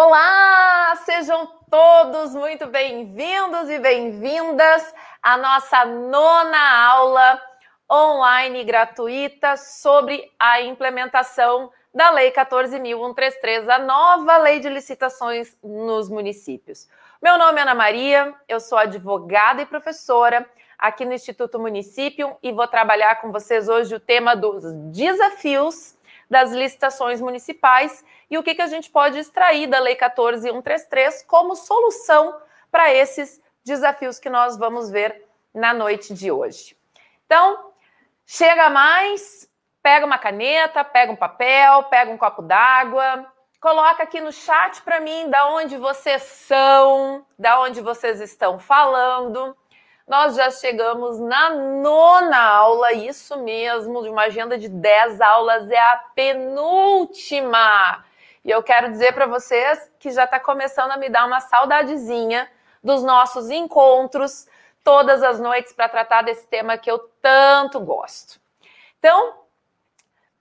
Olá, sejam todos muito bem-vindos e bem-vindas à nossa nona aula online gratuita sobre a implementação da Lei 14.133, a nova lei de licitações nos municípios. Meu nome é Ana Maria, eu sou advogada e professora aqui no Instituto Município e vou trabalhar com vocês hoje o tema dos desafios das licitações municipais e o que, que a gente pode extrair da Lei 14.133 como solução para esses desafios que nós vamos ver na noite de hoje. Então, chega mais, pega uma caneta, pega um papel, pega um copo d'água, coloca aqui no chat para mim da onde vocês são, da onde vocês estão falando. Nós já chegamos na nona aula, isso mesmo, de uma agenda de 10 aulas, é a penúltima. E eu quero dizer para vocês que já está começando a me dar uma saudadezinha dos nossos encontros todas as noites para tratar desse tema que eu tanto gosto. Então,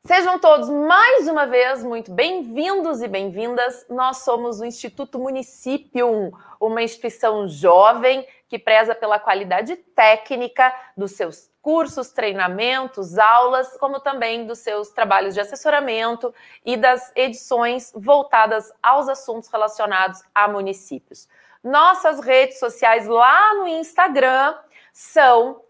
Sejam todos mais uma vez muito bem-vindos e bem-vindas. Nós somos o Instituto Município, uma instituição jovem que preza pela qualidade técnica dos seus cursos, treinamentos, aulas, como também dos seus trabalhos de assessoramento e das edições voltadas aos assuntos relacionados a municípios. Nossas redes sociais lá no Instagram são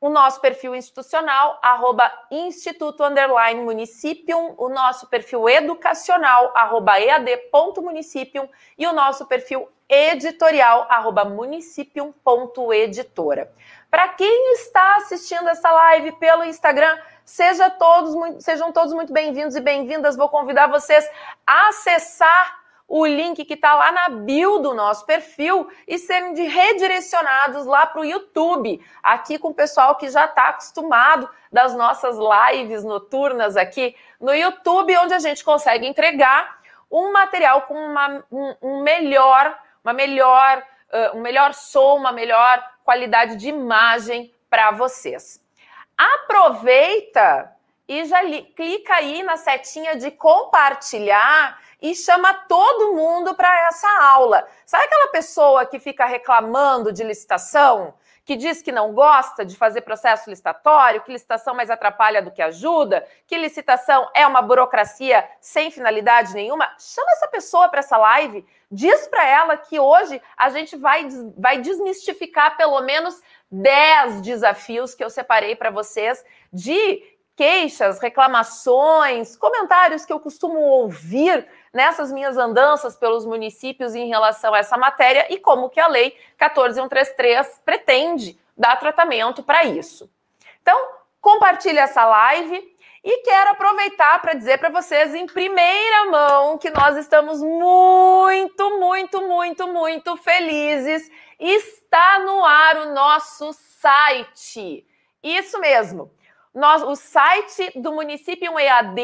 o nosso perfil institucional, arroba instituto underline municipium, o nosso perfil educacional, arroba ead.municipium e o nosso perfil editorial, arroba municipium.editora. Para quem está assistindo essa live pelo Instagram, seja todos, sejam todos muito bem-vindos e bem-vindas. Vou convidar vocês a acessar o link que está lá na bio do nosso perfil e serem redirecionados lá para o YouTube, aqui com o pessoal que já está acostumado das nossas lives noturnas aqui no YouTube, onde a gente consegue entregar um material com uma, um, um melhor, uma melhor, uh, um melhor som, uma melhor qualidade de imagem para vocês. Aproveita e já li, clica aí na setinha de compartilhar e chama todo mundo para essa aula. Sabe aquela pessoa que fica reclamando de licitação? Que diz que não gosta de fazer processo licitatório, que licitação mais atrapalha do que ajuda, que licitação é uma burocracia sem finalidade nenhuma? Chama essa pessoa para essa live, diz para ela que hoje a gente vai, vai desmistificar pelo menos 10 desafios que eu separei para vocês de queixas, reclamações, comentários que eu costumo ouvir nessas minhas andanças pelos municípios em relação a essa matéria e como que a lei 14133 pretende dar tratamento para isso. Então, compartilhe essa live e quero aproveitar para dizer para vocês em primeira mão que nós estamos muito, muito, muito, muito felizes. Está no ar o nosso site. Isso mesmo. Nós, o site do município EAD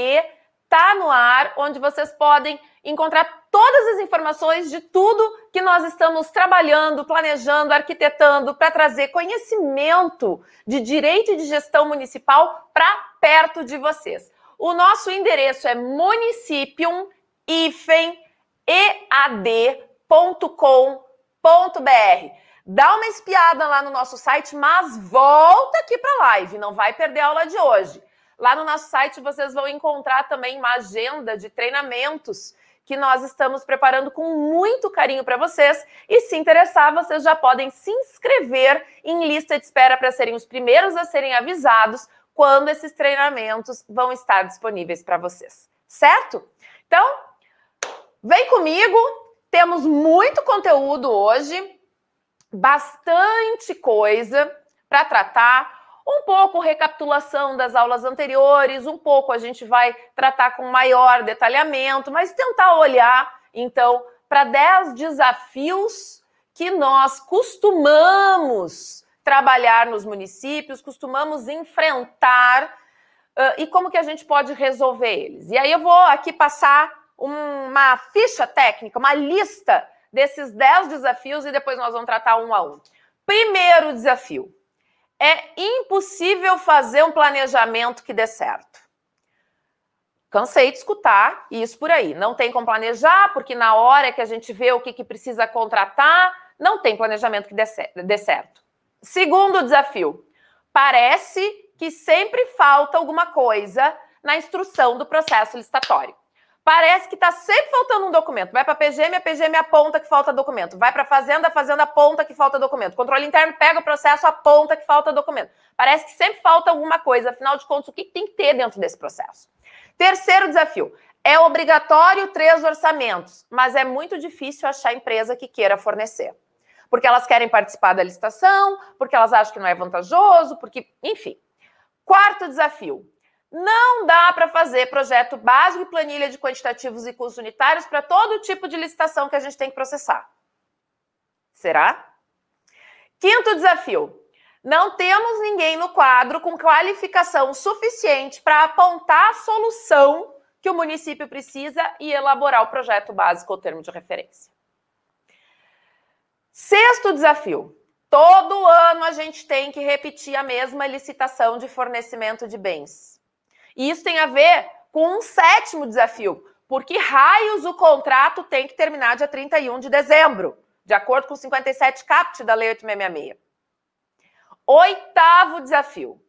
está no ar, onde vocês podem encontrar todas as informações de tudo que nós estamos trabalhando, planejando, arquitetando para trazer conhecimento de direito e de gestão municipal para perto de vocês. O nosso endereço é municipiumead.com.br. Dá uma espiada lá no nosso site, mas volta aqui para a live, não vai perder a aula de hoje. Lá no nosso site vocês vão encontrar também uma agenda de treinamentos que nós estamos preparando com muito carinho para vocês. E se interessar, vocês já podem se inscrever em lista de espera para serem os primeiros a serem avisados quando esses treinamentos vão estar disponíveis para vocês. Certo? Então, vem comigo. Temos muito conteúdo hoje, bastante coisa para tratar um pouco recapitulação das aulas anteriores, um pouco a gente vai tratar com maior detalhamento, mas tentar olhar, então, para 10 desafios que nós costumamos trabalhar nos municípios, costumamos enfrentar uh, e como que a gente pode resolver eles. E aí eu vou aqui passar uma ficha técnica, uma lista desses 10 desafios e depois nós vamos tratar um a um. Primeiro desafio: é impossível fazer um planejamento que dê certo. Cansei de escutar isso por aí. Não tem como planejar, porque na hora que a gente vê o que, que precisa contratar, não tem planejamento que dê certo. Segundo desafio, parece que sempre falta alguma coisa na instrução do processo licitatório. Parece que está sempre faltando um documento. Vai para a PGM, a PGM aponta que falta documento. Vai para a Fazenda, a Fazenda aponta que falta documento. Controle interno pega o processo, aponta que falta documento. Parece que sempre falta alguma coisa. Afinal de contas, o que tem que ter dentro desse processo? Terceiro desafio. É obrigatório três orçamentos, mas é muito difícil achar empresa que queira fornecer. Porque elas querem participar da licitação, porque elas acham que não é vantajoso, porque, enfim. Quarto desafio não dá para fazer projeto básico e planilha de quantitativos e custos unitários para todo tipo de licitação que a gente tem que processar. Será? Quinto desafio. Não temos ninguém no quadro com qualificação suficiente para apontar a solução que o município precisa e elaborar o projeto básico ou termo de referência. Sexto desafio. Todo ano a gente tem que repetir a mesma licitação de fornecimento de bens. E isso tem a ver com um sétimo desafio, porque raios o contrato tem que terminar dia 31 de dezembro, de acordo com o 57 caput da Lei 8666. Oitavo desafio.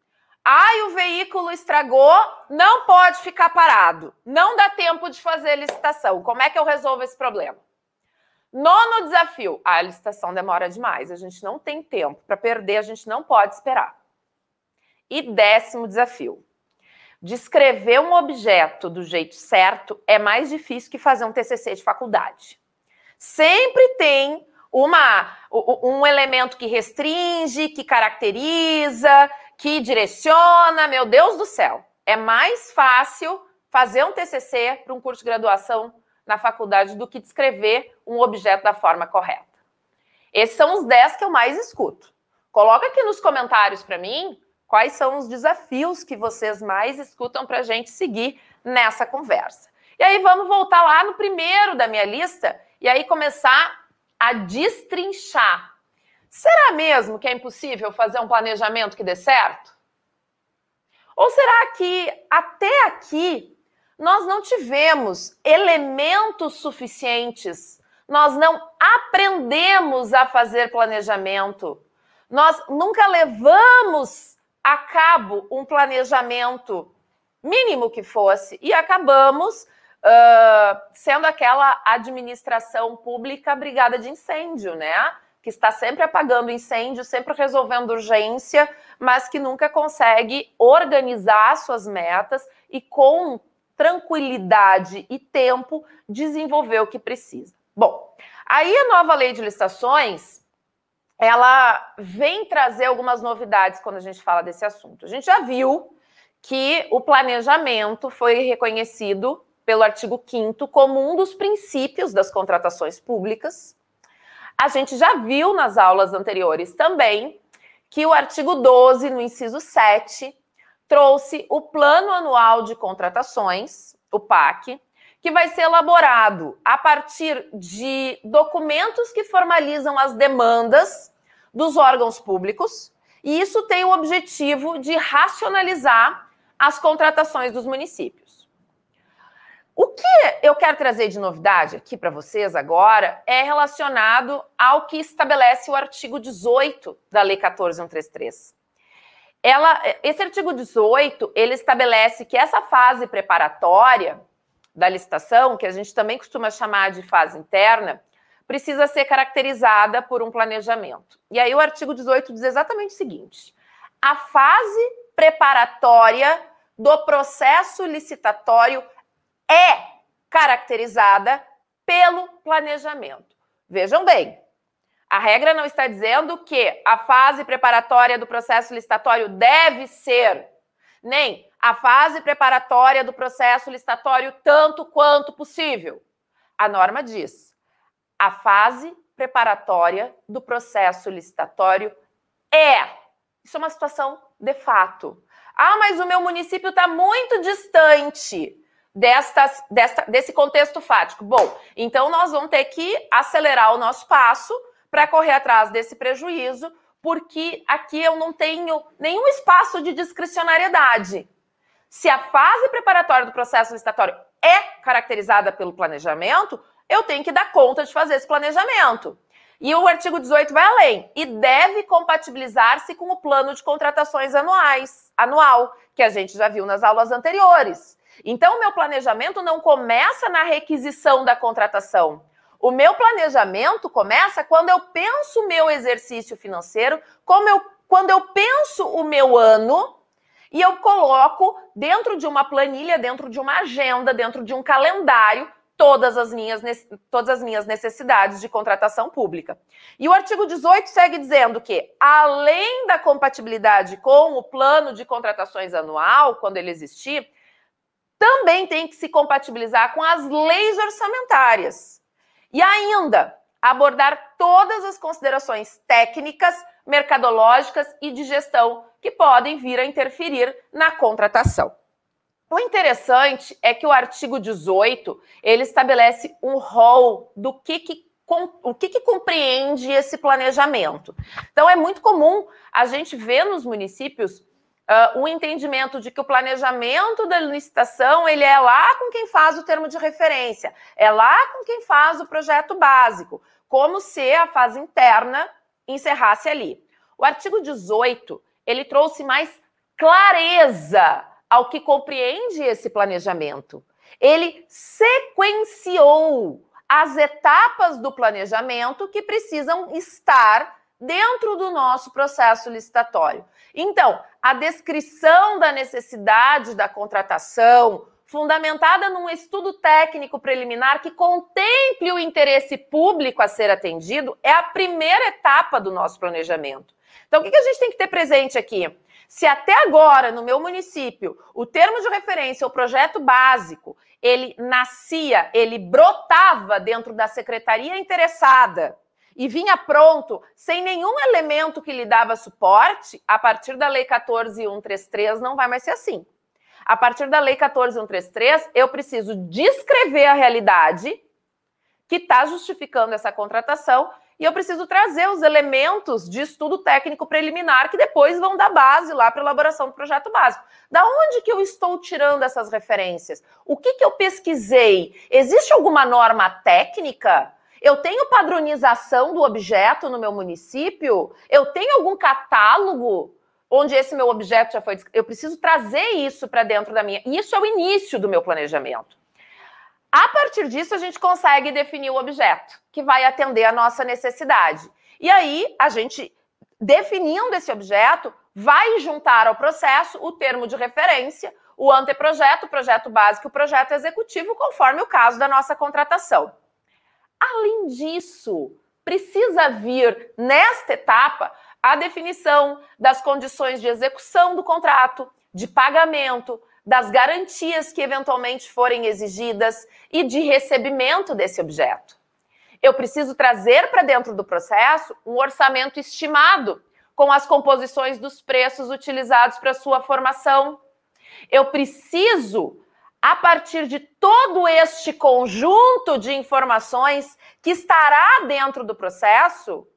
Ai, o veículo estragou, não pode ficar parado. Não dá tempo de fazer licitação. Como é que eu resolvo esse problema? Nono desafio. a licitação demora demais. A gente não tem tempo para perder, a gente não pode esperar. E décimo desafio. Descrever um objeto do jeito certo é mais difícil que fazer um TCC de faculdade. Sempre tem uma, um elemento que restringe, que caracteriza, que direciona. Meu Deus do céu, é mais fácil fazer um TCC para um curso de graduação na faculdade do que descrever um objeto da forma correta. Esses são os 10 que eu mais escuto. Coloca aqui nos comentários para mim quais são os desafios que vocês mais escutam para a gente seguir nessa conversa. E aí vamos voltar lá no primeiro da minha lista e aí começar a destrinchar. Será mesmo que é impossível fazer um planejamento que dê certo? Ou será que até aqui nós não tivemos elementos suficientes? Nós não aprendemos a fazer planejamento? Nós nunca levamos a cabo um planejamento mínimo que fosse e acabamos uh, sendo aquela administração pública brigada de incêndio, né? Que está sempre apagando incêndio, sempre resolvendo urgência, mas que nunca consegue organizar suas metas e com tranquilidade e tempo desenvolver o que precisa. Bom, aí a nova lei de licitações ela vem trazer algumas novidades quando a gente fala desse assunto. A gente já viu que o planejamento foi reconhecido pelo artigo 5 como um dos princípios das contratações públicas. A gente já viu nas aulas anteriores também que o artigo 12, no inciso 7, trouxe o Plano Anual de Contratações, o PAC, que vai ser elaborado a partir de documentos que formalizam as demandas dos órgãos públicos, e isso tem o objetivo de racionalizar as contratações dos municípios. O que eu quero trazer de novidade aqui para vocês agora é relacionado ao que estabelece o artigo 18 da Lei 14133. Ela, esse artigo 18, ele estabelece que essa fase preparatória da licitação, que a gente também costuma chamar de fase interna, precisa ser caracterizada por um planejamento. E aí o artigo 18 diz exatamente o seguinte: a fase preparatória do processo licitatório é caracterizada pelo planejamento. Vejam bem, a regra não está dizendo que a fase preparatória do processo licitatório deve ser, nem a fase preparatória do processo licitatório tanto quanto possível. A norma diz: a fase preparatória do processo licitatório é. Isso é uma situação de fato. Ah, mas o meu município está muito distante destas, desta, desse contexto fático. Bom, então nós vamos ter que acelerar o nosso passo para correr atrás desse prejuízo, porque aqui eu não tenho nenhum espaço de discricionariedade. Se a fase preparatória do processo licitatório é caracterizada pelo planejamento, eu tenho que dar conta de fazer esse planejamento. E o artigo 18 vai além e deve compatibilizar-se com o plano de contratações anuais, anual, que a gente já viu nas aulas anteriores. Então, o meu planejamento não começa na requisição da contratação. O meu planejamento começa quando eu penso o meu exercício financeiro, como eu, quando eu penso o meu ano e eu coloco dentro de uma planilha, dentro de uma agenda, dentro de um calendário, todas as minhas, todas as minhas necessidades de contratação pública. E o artigo 18 segue dizendo que, além da compatibilidade com o plano de contratações anual, quando ele existir, também tem que se compatibilizar com as leis orçamentárias. E ainda, abordar todas as considerações técnicas, mercadológicas e de gestão que podem vir a interferir na contratação. O interessante é que o artigo 18 ele estabelece um rol do que, que o que, que, compreende esse planejamento. Então, é muito comum a gente ver nos municípios uh, um entendimento de que o planejamento da licitação ele é lá com quem faz o termo de referência, é lá com quem faz o projeto básico, como se a fase interna encerrasse ali. O artigo 18 ele trouxe mais clareza ao que compreende esse planejamento. Ele sequenciou as etapas do planejamento que precisam estar dentro do nosso processo licitatório. Então, a descrição da necessidade da contratação, fundamentada num estudo técnico preliminar que contemple o interesse público a ser atendido, é a primeira etapa do nosso planejamento. Então, o que a gente tem que ter presente aqui? Se até agora, no meu município, o termo de referência, o projeto básico, ele nascia, ele brotava dentro da secretaria interessada e vinha pronto, sem nenhum elemento que lhe dava suporte, a partir da Lei 14133 não vai mais ser assim. A partir da Lei 14133, eu preciso descrever a realidade que está justificando essa contratação e eu preciso trazer os elementos de estudo técnico preliminar que depois vão dar base lá para a elaboração do projeto básico. Da onde que eu estou tirando essas referências? O que, que eu pesquisei? Existe alguma norma técnica? Eu tenho padronização do objeto no meu município? Eu tenho algum catálogo onde esse meu objeto já foi. Eu preciso trazer isso para dentro da minha. Isso é o início do meu planejamento. A partir disso, a gente consegue definir o objeto que vai atender a nossa necessidade. E aí, a gente, definindo esse objeto, vai juntar ao processo o termo de referência, o anteprojeto, o projeto básico e o projeto executivo, conforme o caso da nossa contratação. Além disso, precisa vir nesta etapa a definição das condições de execução do contrato, de pagamento, das garantias que eventualmente forem exigidas e de recebimento desse objeto. Eu preciso trazer para dentro do processo um orçamento estimado com as composições dos preços utilizados para sua formação. Eu preciso, a partir de todo este conjunto de informações que estará dentro do processo,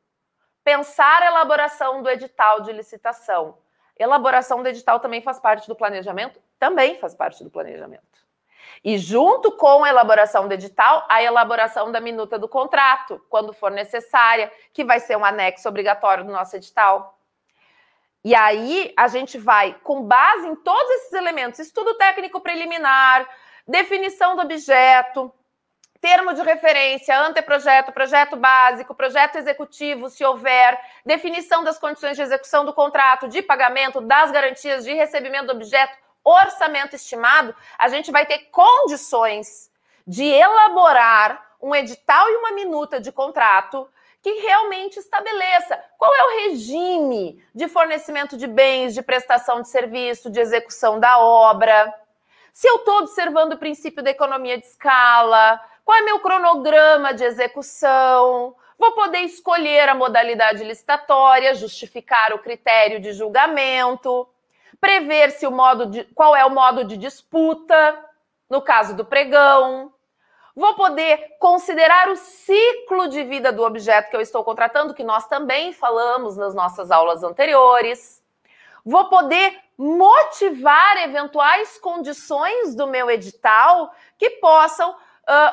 pensar a elaboração do edital de licitação. Elaboração do edital também faz parte do planejamento? também faz parte do planejamento. E junto com a elaboração do edital, a elaboração da minuta do contrato, quando for necessária, que vai ser um anexo obrigatório do nosso edital. E aí a gente vai, com base em todos esses elementos, estudo técnico preliminar, definição do objeto, termo de referência, anteprojeto, projeto básico, projeto executivo, se houver, definição das condições de execução do contrato, de pagamento, das garantias de recebimento do objeto, orçamento estimado, a gente vai ter condições de elaborar um edital e uma minuta de contrato que realmente estabeleça qual é o regime de fornecimento de bens, de prestação de serviço, de execução da obra. Se eu estou observando o princípio da economia de escala, qual é meu cronograma de execução, vou poder escolher a modalidade licitatória, justificar o critério de julgamento prever se o modo de, qual é o modo de disputa, no caso do pregão. Vou poder considerar o ciclo de vida do objeto que eu estou contratando, que nós também falamos nas nossas aulas anteriores. Vou poder motivar eventuais condições do meu edital que possam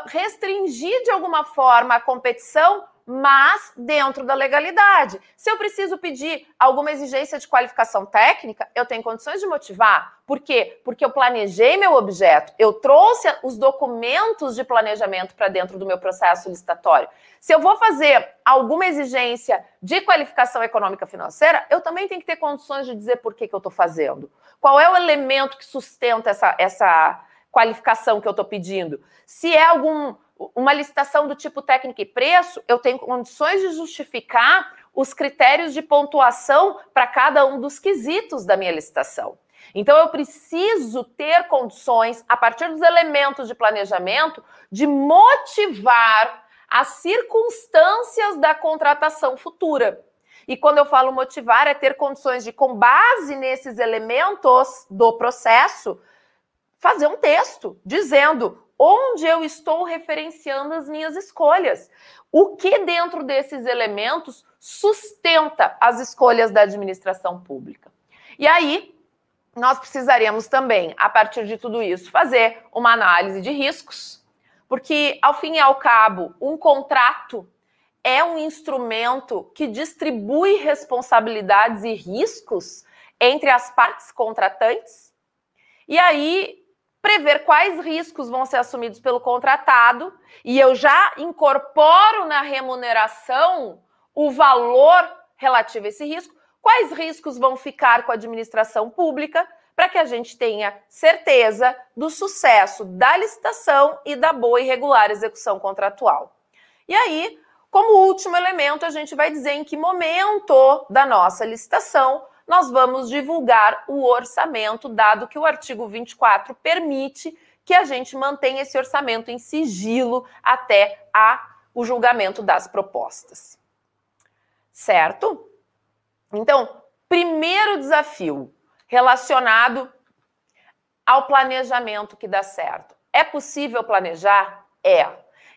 restringir de alguma forma a competição mas dentro da legalidade. Se eu preciso pedir alguma exigência de qualificação técnica, eu tenho condições de motivar. Por quê? Porque eu planejei meu objeto, eu trouxe os documentos de planejamento para dentro do meu processo licitatório. Se eu vou fazer alguma exigência de qualificação econômica financeira, eu também tenho que ter condições de dizer por que, que eu estou fazendo. Qual é o elemento que sustenta essa, essa qualificação que eu estou pedindo? Se é algum uma licitação do tipo técnica e preço, eu tenho condições de justificar os critérios de pontuação para cada um dos quesitos da minha licitação. Então, eu preciso ter condições, a partir dos elementos de planejamento, de motivar as circunstâncias da contratação futura. E quando eu falo motivar, é ter condições de, com base nesses elementos do processo, fazer um texto dizendo onde eu estou referenciando as minhas escolhas. O que dentro desses elementos sustenta as escolhas da administração pública. E aí, nós precisaríamos também, a partir de tudo isso, fazer uma análise de riscos, porque, ao fim e ao cabo, um contrato é um instrumento que distribui responsabilidades e riscos entre as partes contratantes. E aí, prever quais riscos vão ser assumidos pelo contratado e eu já incorporo na remuneração o valor relativo a esse risco, quais riscos vão ficar com a administração pública para que a gente tenha certeza do sucesso da licitação e da boa e regular execução contratual. E aí, como último elemento, a gente vai dizer em que momento da nossa licitação nós vamos divulgar o orçamento, dado que o artigo 24 permite que a gente mantenha esse orçamento em sigilo até a, o julgamento das propostas. Certo? Então, primeiro desafio relacionado ao planejamento que dá certo. É possível planejar? É.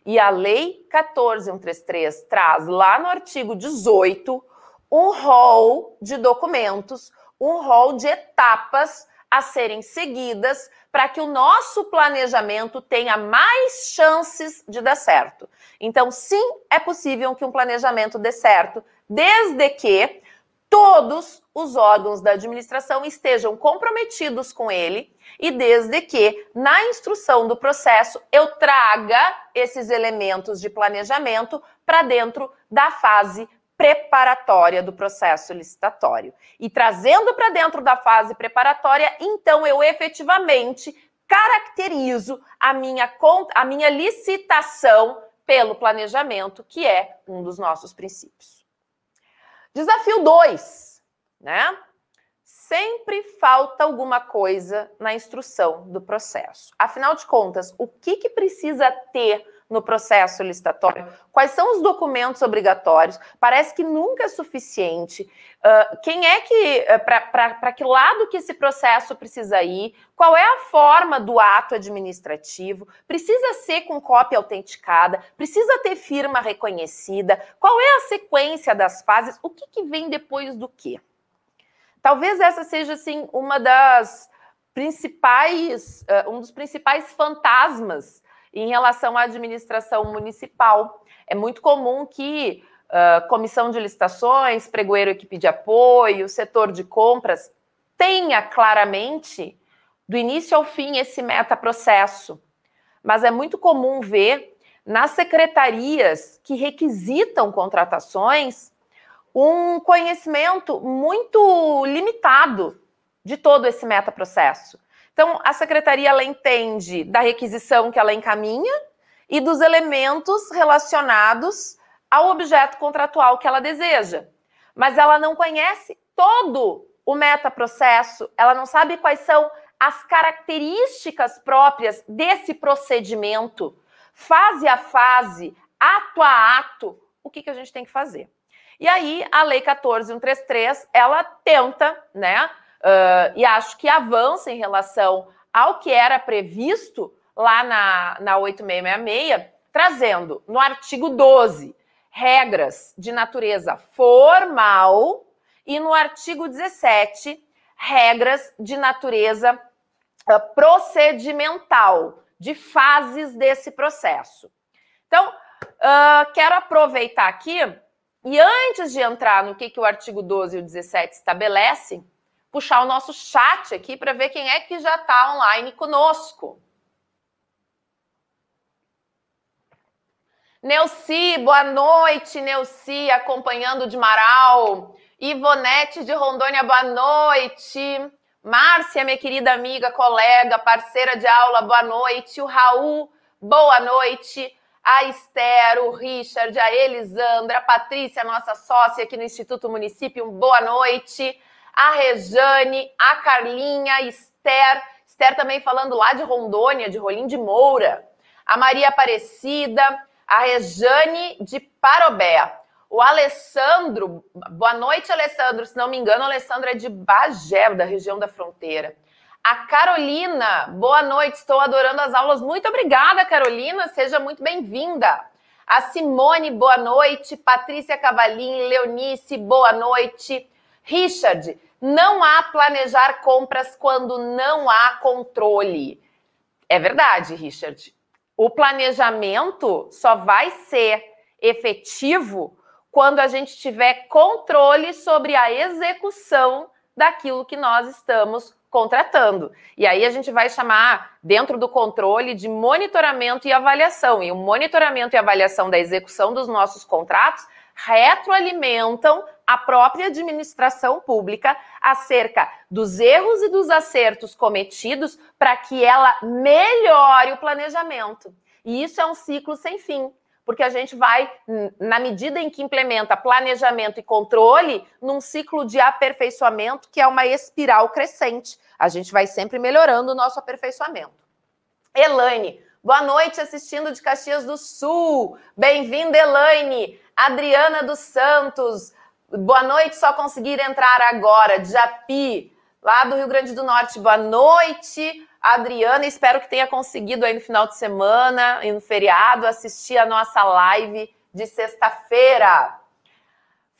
E a Lei 14133 traz lá no artigo 18 um rol de documentos, um rol de etapas a serem seguidas para que o nosso planejamento tenha mais chances de dar certo. Então, sim, é possível que um planejamento dê certo, desde que todos os órgãos da administração estejam comprometidos com ele e desde que na instrução do processo eu traga esses elementos de planejamento para dentro da fase preparatória do processo licitatório. E trazendo para dentro da fase preparatória, então eu efetivamente caracterizo a minha, a minha licitação pelo planejamento, que é um dos nossos princípios. Desafio 2, né? Sempre falta alguma coisa na instrução do processo. Afinal de contas, o que, que precisa ter no processo licitatório? Quais são os documentos obrigatórios? Parece que nunca é suficiente. Uh, quem é que, uh, para que lado que esse processo precisa ir? Qual é a forma do ato administrativo? Precisa ser com cópia autenticada? Precisa ter firma reconhecida? Qual é a sequência das fases? O que, que vem depois do quê? Talvez essa seja, assim, uma das principais, uh, um dos principais fantasmas em relação à administração municipal, é muito comum que uh, comissão de licitações, pregoeiro, equipe de apoio, setor de compras tenha claramente, do início ao fim, esse metaprocesso. Mas é muito comum ver nas secretarias que requisitam contratações um conhecimento muito limitado de todo esse metaprocesso. Então, a secretaria ela entende da requisição que ela encaminha e dos elementos relacionados ao objeto contratual que ela deseja. Mas ela não conhece todo o metaprocesso, ela não sabe quais são as características próprias desse procedimento, fase a fase, ato a ato, o que, que a gente tem que fazer. E aí, a Lei 14133, ela tenta, né, Uh, e acho que avança em relação ao que era previsto lá na, na 8666, trazendo no artigo 12 regras de natureza formal e no artigo 17 regras de natureza uh, procedimental, de fases desse processo. Então, uh, quero aproveitar aqui e antes de entrar no que, que o artigo 12 e o 17 estabelecem, puxar o nosso chat aqui para ver quem é que já está online conosco. Neuci, boa noite, Neuci, acompanhando de Marau. Ivonete de Rondônia, boa noite. Márcia, minha querida amiga, colega, parceira de aula, boa noite. O Raul, boa noite. A Esther, o Richard, a Elisandra, a Patrícia, nossa sócia aqui no Instituto Município, boa noite. A Rejane, a Carlinha, Esther, Esther também falando lá de Rondônia, de Rolim de Moura. A Maria Aparecida, a Rejane de Parobé. O Alessandro, boa noite, Alessandro. Se não me engano, o Alessandro é de Bagé, da região da fronteira. A Carolina, boa noite, estou adorando as aulas. Muito obrigada, Carolina, seja muito bem-vinda. A Simone, boa noite. Patrícia Cavalim, Leonice, boa noite. Richard, não há planejar compras quando não há controle. É verdade, Richard. O planejamento só vai ser efetivo quando a gente tiver controle sobre a execução daquilo que nós estamos contratando. E aí a gente vai chamar, dentro do controle, de monitoramento e avaliação. E o monitoramento e avaliação da execução dos nossos contratos retroalimentam a própria administração pública acerca dos erros e dos acertos cometidos para que ela melhore o planejamento. E isso é um ciclo sem fim porque a gente vai, na medida em que implementa planejamento e controle, num ciclo de aperfeiçoamento que é uma espiral crescente. A gente vai sempre melhorando o nosso aperfeiçoamento. Elaine, boa noite, assistindo de Caxias do Sul. Bem-vinda, Elaine. Adriana dos Santos, boa noite, só conseguir entrar agora. Japi, lá do Rio Grande do Norte, boa noite. Adriana, espero que tenha conseguido aí no final de semana e no feriado assistir a nossa live de sexta-feira.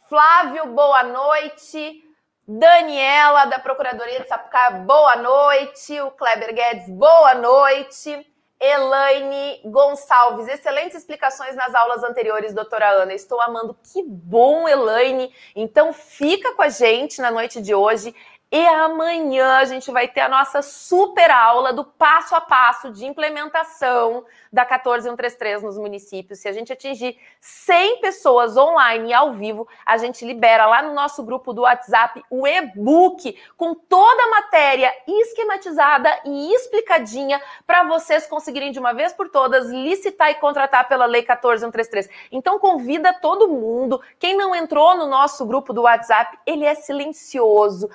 Flávio, boa noite. Daniela, da Procuradoria de Sapucaia, boa noite. O Kleber Guedes, boa noite. Elaine Gonçalves, excelentes explicações nas aulas anteriores, doutora Ana. Estou amando. Que bom, Elaine. Então, fica com a gente na noite de hoje. E amanhã a gente vai ter a nossa super aula do passo a passo de implementação da 14133 nos municípios. Se a gente atingir 100 pessoas online e ao vivo, a gente libera lá no nosso grupo do WhatsApp o e-book com toda a matéria esquematizada e explicadinha para vocês conseguirem de uma vez por todas licitar e contratar pela Lei 14133. Então convida todo mundo. Quem não entrou no nosso grupo do WhatsApp, ele é silencioso.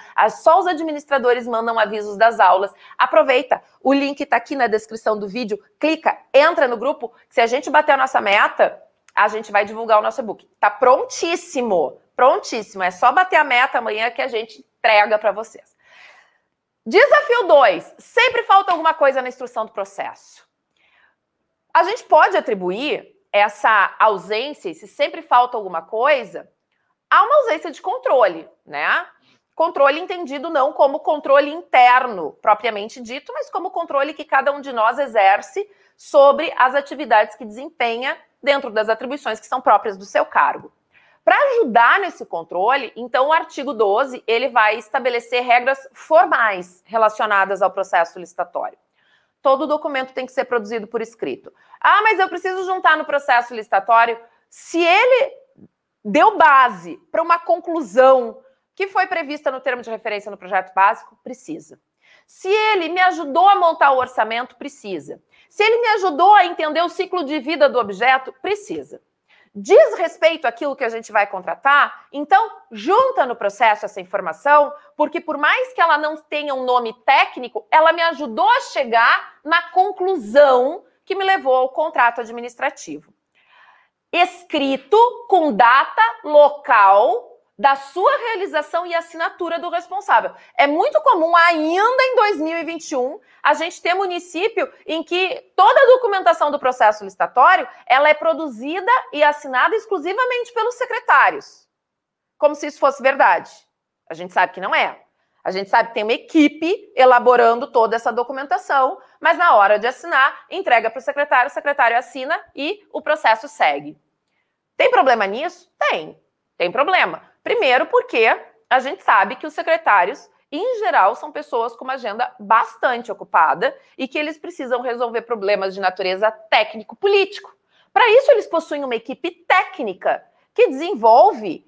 Só os administradores mandam avisos das aulas. Aproveita, o link está aqui na descrição do vídeo. Clica, entra no grupo. Se a gente bater a nossa meta, a gente vai divulgar o nosso e-book. Tá prontíssimo, prontíssimo. É só bater a meta amanhã que a gente entrega para vocês. Desafio 2. Sempre falta alguma coisa na instrução do processo. A gente pode atribuir essa ausência, se sempre falta alguma coisa, a uma ausência de controle, né? Controle entendido não como controle interno, propriamente dito, mas como controle que cada um de nós exerce sobre as atividades que desempenha dentro das atribuições que são próprias do seu cargo. Para ajudar nesse controle, então o artigo 12, ele vai estabelecer regras formais relacionadas ao processo licitatório. Todo documento tem que ser produzido por escrito. Ah, mas eu preciso juntar no processo licitatório se ele deu base para uma conclusão que foi prevista no termo de referência no projeto básico, precisa. Se ele me ajudou a montar o orçamento, precisa. Se ele me ajudou a entender o ciclo de vida do objeto, precisa. Diz respeito àquilo que a gente vai contratar, então junta no processo essa informação, porque por mais que ela não tenha um nome técnico, ela me ajudou a chegar na conclusão que me levou ao contrato administrativo. Escrito com data, local da sua realização e assinatura do responsável. É muito comum ainda em 2021 a gente ter município em que toda a documentação do processo licitatório ela é produzida e assinada exclusivamente pelos secretários. Como se isso fosse verdade. A gente sabe que não é. A gente sabe que tem uma equipe elaborando toda essa documentação, mas na hora de assinar, entrega para o secretário, o secretário assina e o processo segue. Tem problema nisso? Tem. Tem problema. Primeiro, porque a gente sabe que os secretários, em geral, são pessoas com uma agenda bastante ocupada e que eles precisam resolver problemas de natureza técnico-político. Para isso, eles possuem uma equipe técnica que desenvolve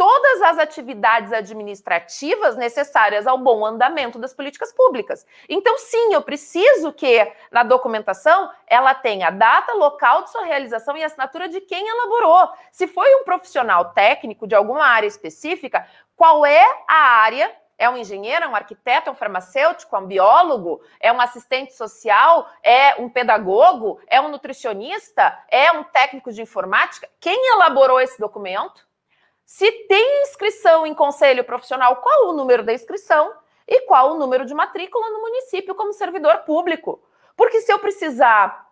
todas as atividades administrativas necessárias ao bom andamento das políticas públicas. Então, sim, eu preciso que na documentação ela tenha a data, local de sua realização e assinatura de quem elaborou. Se foi um profissional técnico de alguma área específica, qual é a área é um engenheiro, é um arquiteto, é um farmacêutico, é um biólogo, é um assistente social, é um pedagogo, é um nutricionista, é um técnico de informática? Quem elaborou esse documento? Se tem inscrição em conselho profissional, qual o número da inscrição e qual o número de matrícula no município como servidor público? Porque se eu precisar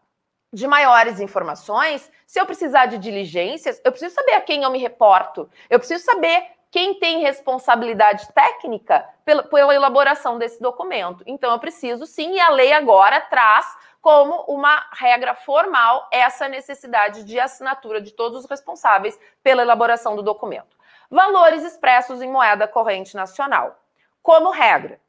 de maiores informações, se eu precisar de diligências, eu preciso saber a quem eu me reporto. Eu preciso saber quem tem responsabilidade técnica pela, pela, elaboração desse documento. Então, eu preciso sim, e a lei agora traz como uma regra formal essa necessidade de assinatura de todos os responsáveis pela elaboração do documento. Valores expressos em moeda corrente nacional. Como regra,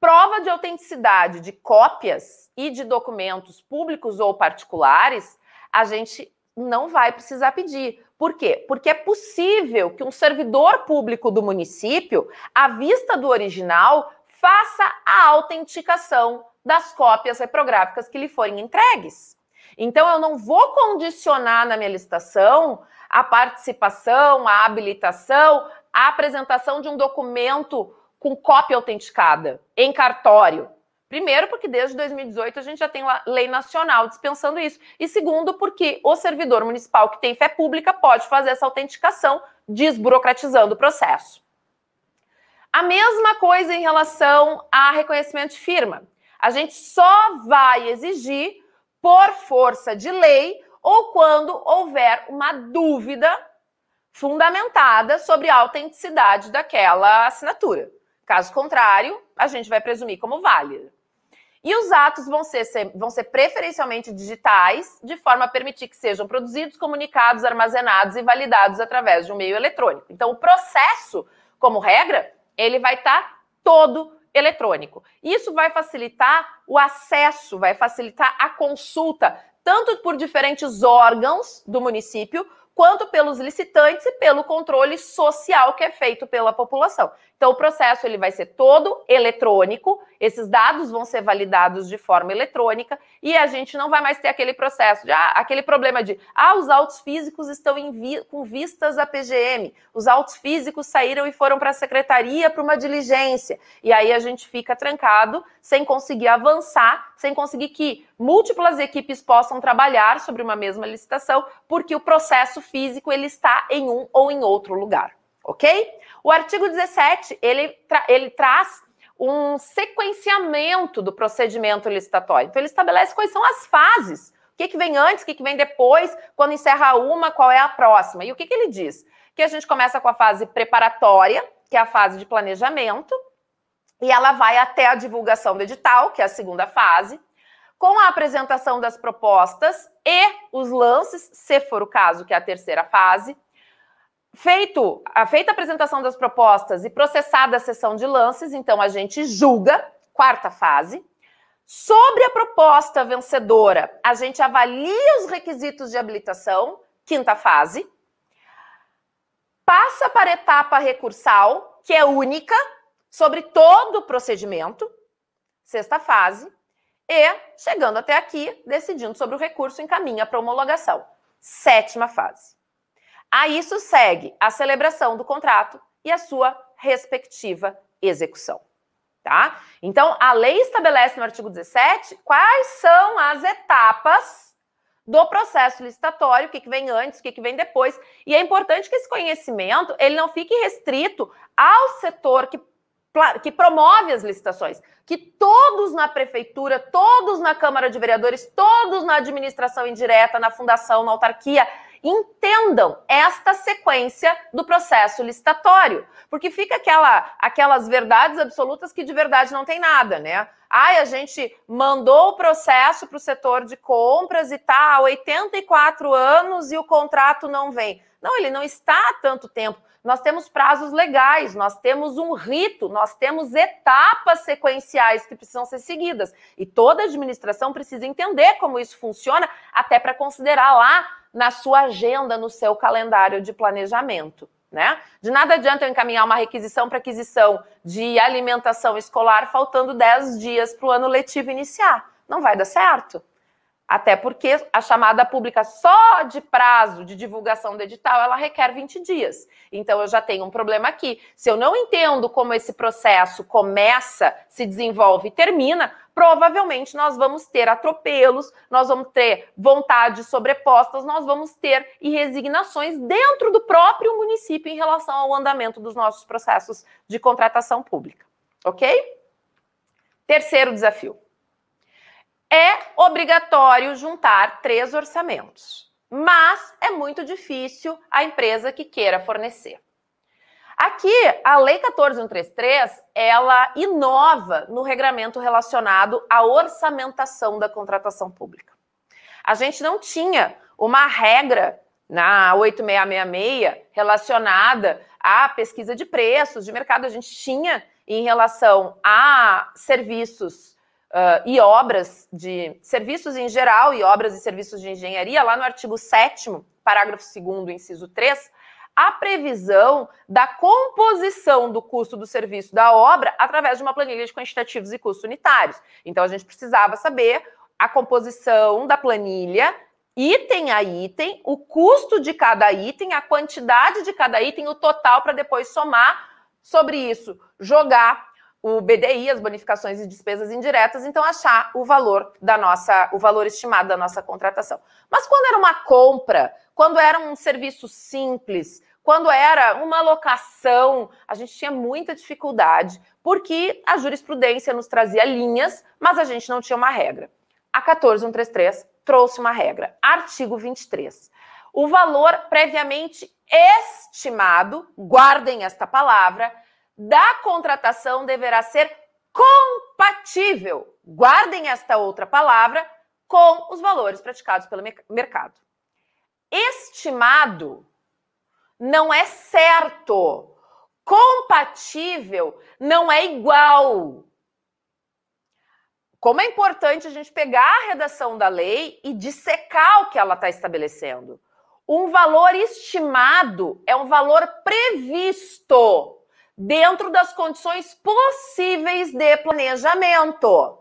prova de autenticidade de cópias e de documentos públicos ou particulares, a gente não vai precisar pedir. Por quê? Porque é possível que um servidor público do município, à vista do original, faça a autenticação das cópias reprográficas que lhe forem entregues. Então, eu não vou condicionar na minha licitação a participação, a habilitação, a apresentação de um documento com cópia autenticada em cartório. Primeiro, porque desde 2018 a gente já tem lei nacional dispensando isso. E segundo, porque o servidor municipal que tem fé pública pode fazer essa autenticação, desburocratizando o processo. A mesma coisa em relação a reconhecimento de firma. A gente só vai exigir por força de lei ou quando houver uma dúvida fundamentada sobre a autenticidade daquela assinatura. Caso contrário, a gente vai presumir como válida. E os atos vão ser, vão ser preferencialmente digitais, de forma a permitir que sejam produzidos, comunicados, armazenados e validados através de um meio eletrônico. Então, o processo, como regra, ele vai estar todo eletrônico. Isso vai facilitar o acesso, vai facilitar a consulta, tanto por diferentes órgãos do município, quanto pelos licitantes e pelo controle social que é feito pela população. Então o processo ele vai ser todo eletrônico, esses dados vão ser validados de forma eletrônica e a gente não vai mais ter aquele processo de ah, aquele problema de ah, os autos físicos estão vi com vistas à PGM, os autos físicos saíram e foram para a secretaria para uma diligência. E aí a gente fica trancado sem conseguir avançar, sem conseguir que múltiplas equipes possam trabalhar sobre uma mesma licitação, porque o processo físico ele está em um ou em outro lugar, ok? O artigo 17 ele, tra ele traz um sequenciamento do procedimento licitatório. Então ele estabelece quais são as fases, o que, que vem antes, o que, que vem depois, quando encerra uma, qual é a próxima. E o que, que ele diz? Que a gente começa com a fase preparatória, que é a fase de planejamento, e ela vai até a divulgação do edital, que é a segunda fase com a apresentação das propostas e os lances, se for o caso, que é a terceira fase. Feito a feita a apresentação das propostas e processada a sessão de lances, então a gente julga, quarta fase. Sobre a proposta vencedora, a gente avalia os requisitos de habilitação, quinta fase. Passa para a etapa recursal, que é única, sobre todo o procedimento, sexta fase. E, chegando até aqui, decidindo sobre o recurso, encaminha para homologação. Sétima fase. A isso segue a celebração do contrato e a sua respectiva execução. Tá? Então, a lei estabelece no artigo 17 quais são as etapas do processo licitatório, o que, que vem antes, o que, que vem depois. E é importante que esse conhecimento ele não fique restrito ao setor que que promove as licitações, que todos na prefeitura, todos na Câmara de Vereadores, todos na administração indireta, na fundação, na autarquia entendam esta sequência do processo licitatório, porque fica aquela, aquelas verdades absolutas que de verdade não tem nada, né? Ai, a gente mandou o processo para o setor de compras e tá há 84 anos e o contrato não vem. Não, ele não está há tanto tempo. Nós temos prazos legais, nós temos um rito, nós temos etapas sequenciais que precisam ser seguidas. E toda administração precisa entender como isso funciona, até para considerar lá na sua agenda, no seu calendário de planejamento. Né? De nada adianta eu encaminhar uma requisição para aquisição de alimentação escolar faltando 10 dias para o ano letivo iniciar. Não vai dar certo. Até porque a chamada pública só de prazo de divulgação do edital, ela requer 20 dias. Então eu já tenho um problema aqui. Se eu não entendo como esse processo começa, se desenvolve e termina, provavelmente nós vamos ter atropelos, nós vamos ter vontades sobrepostas, nós vamos ter resignações dentro do próprio município em relação ao andamento dos nossos processos de contratação pública. OK? Terceiro desafio é obrigatório juntar três orçamentos, mas é muito difícil a empresa que queira fornecer. Aqui, a Lei 14133, ela inova no regramento relacionado à orçamentação da contratação pública. A gente não tinha uma regra na 8666 relacionada à pesquisa de preços de mercado, a gente tinha em relação a serviços uh, e obras de serviços em geral e obras e serviços de engenharia, lá no artigo 7, parágrafo 2, inciso 3, a previsão da composição do custo do serviço da obra através de uma planilha de quantitativos e custos unitários. Então, a gente precisava saber a composição da planilha, item a item, o custo de cada item, a quantidade de cada item, o total, para depois somar sobre isso, jogar o BDI, as bonificações e despesas indiretas, então achar o valor da nossa, o valor estimado da nossa contratação. Mas quando era uma compra, quando era um serviço simples, quando era uma locação, a gente tinha muita dificuldade, porque a jurisprudência nos trazia linhas, mas a gente não tinha uma regra. A 14133 trouxe uma regra. Artigo 23. O valor previamente estimado, guardem esta palavra, da contratação deverá ser compatível. Guardem esta outra palavra com os valores praticados pelo mercado. Estimado não é certo. Compatível não é igual. Como é importante a gente pegar a redação da lei e dissecar o que ela está estabelecendo. Um valor estimado é um valor previsto dentro das condições possíveis de planejamento.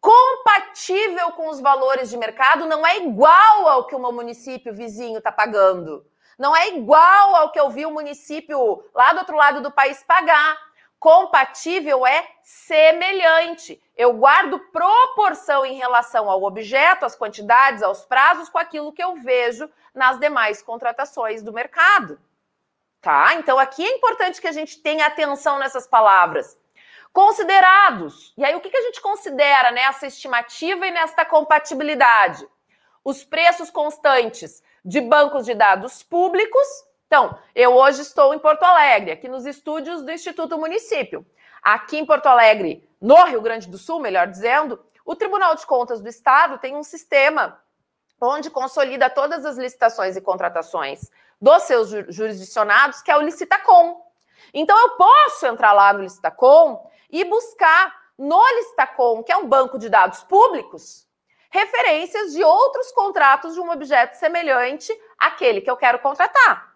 Compatível com os valores de mercado não é igual ao que o meu município vizinho está pagando. Não é igual ao que eu vi o município lá do outro lado do país pagar. Compatível é semelhante. Eu guardo proporção em relação ao objeto, às quantidades, aos prazos, com aquilo que eu vejo nas demais contratações do mercado. Tá? Então aqui é importante que a gente tenha atenção nessas palavras. Considerados. E aí o que, que a gente considera nessa estimativa e nesta compatibilidade? Os preços constantes de bancos de dados públicos. Então, eu hoje estou em Porto Alegre, aqui nos estúdios do Instituto Município. Aqui em Porto Alegre, no Rio Grande do Sul, melhor dizendo, o Tribunal de Contas do Estado tem um sistema onde consolida todas as licitações e contratações dos seus jurisdicionados, que é o Licitacom. Então, eu posso entrar lá no Licitacom e buscar no Licitacom, que é um banco de dados públicos, referências de outros contratos de um objeto semelhante àquele que eu quero contratar.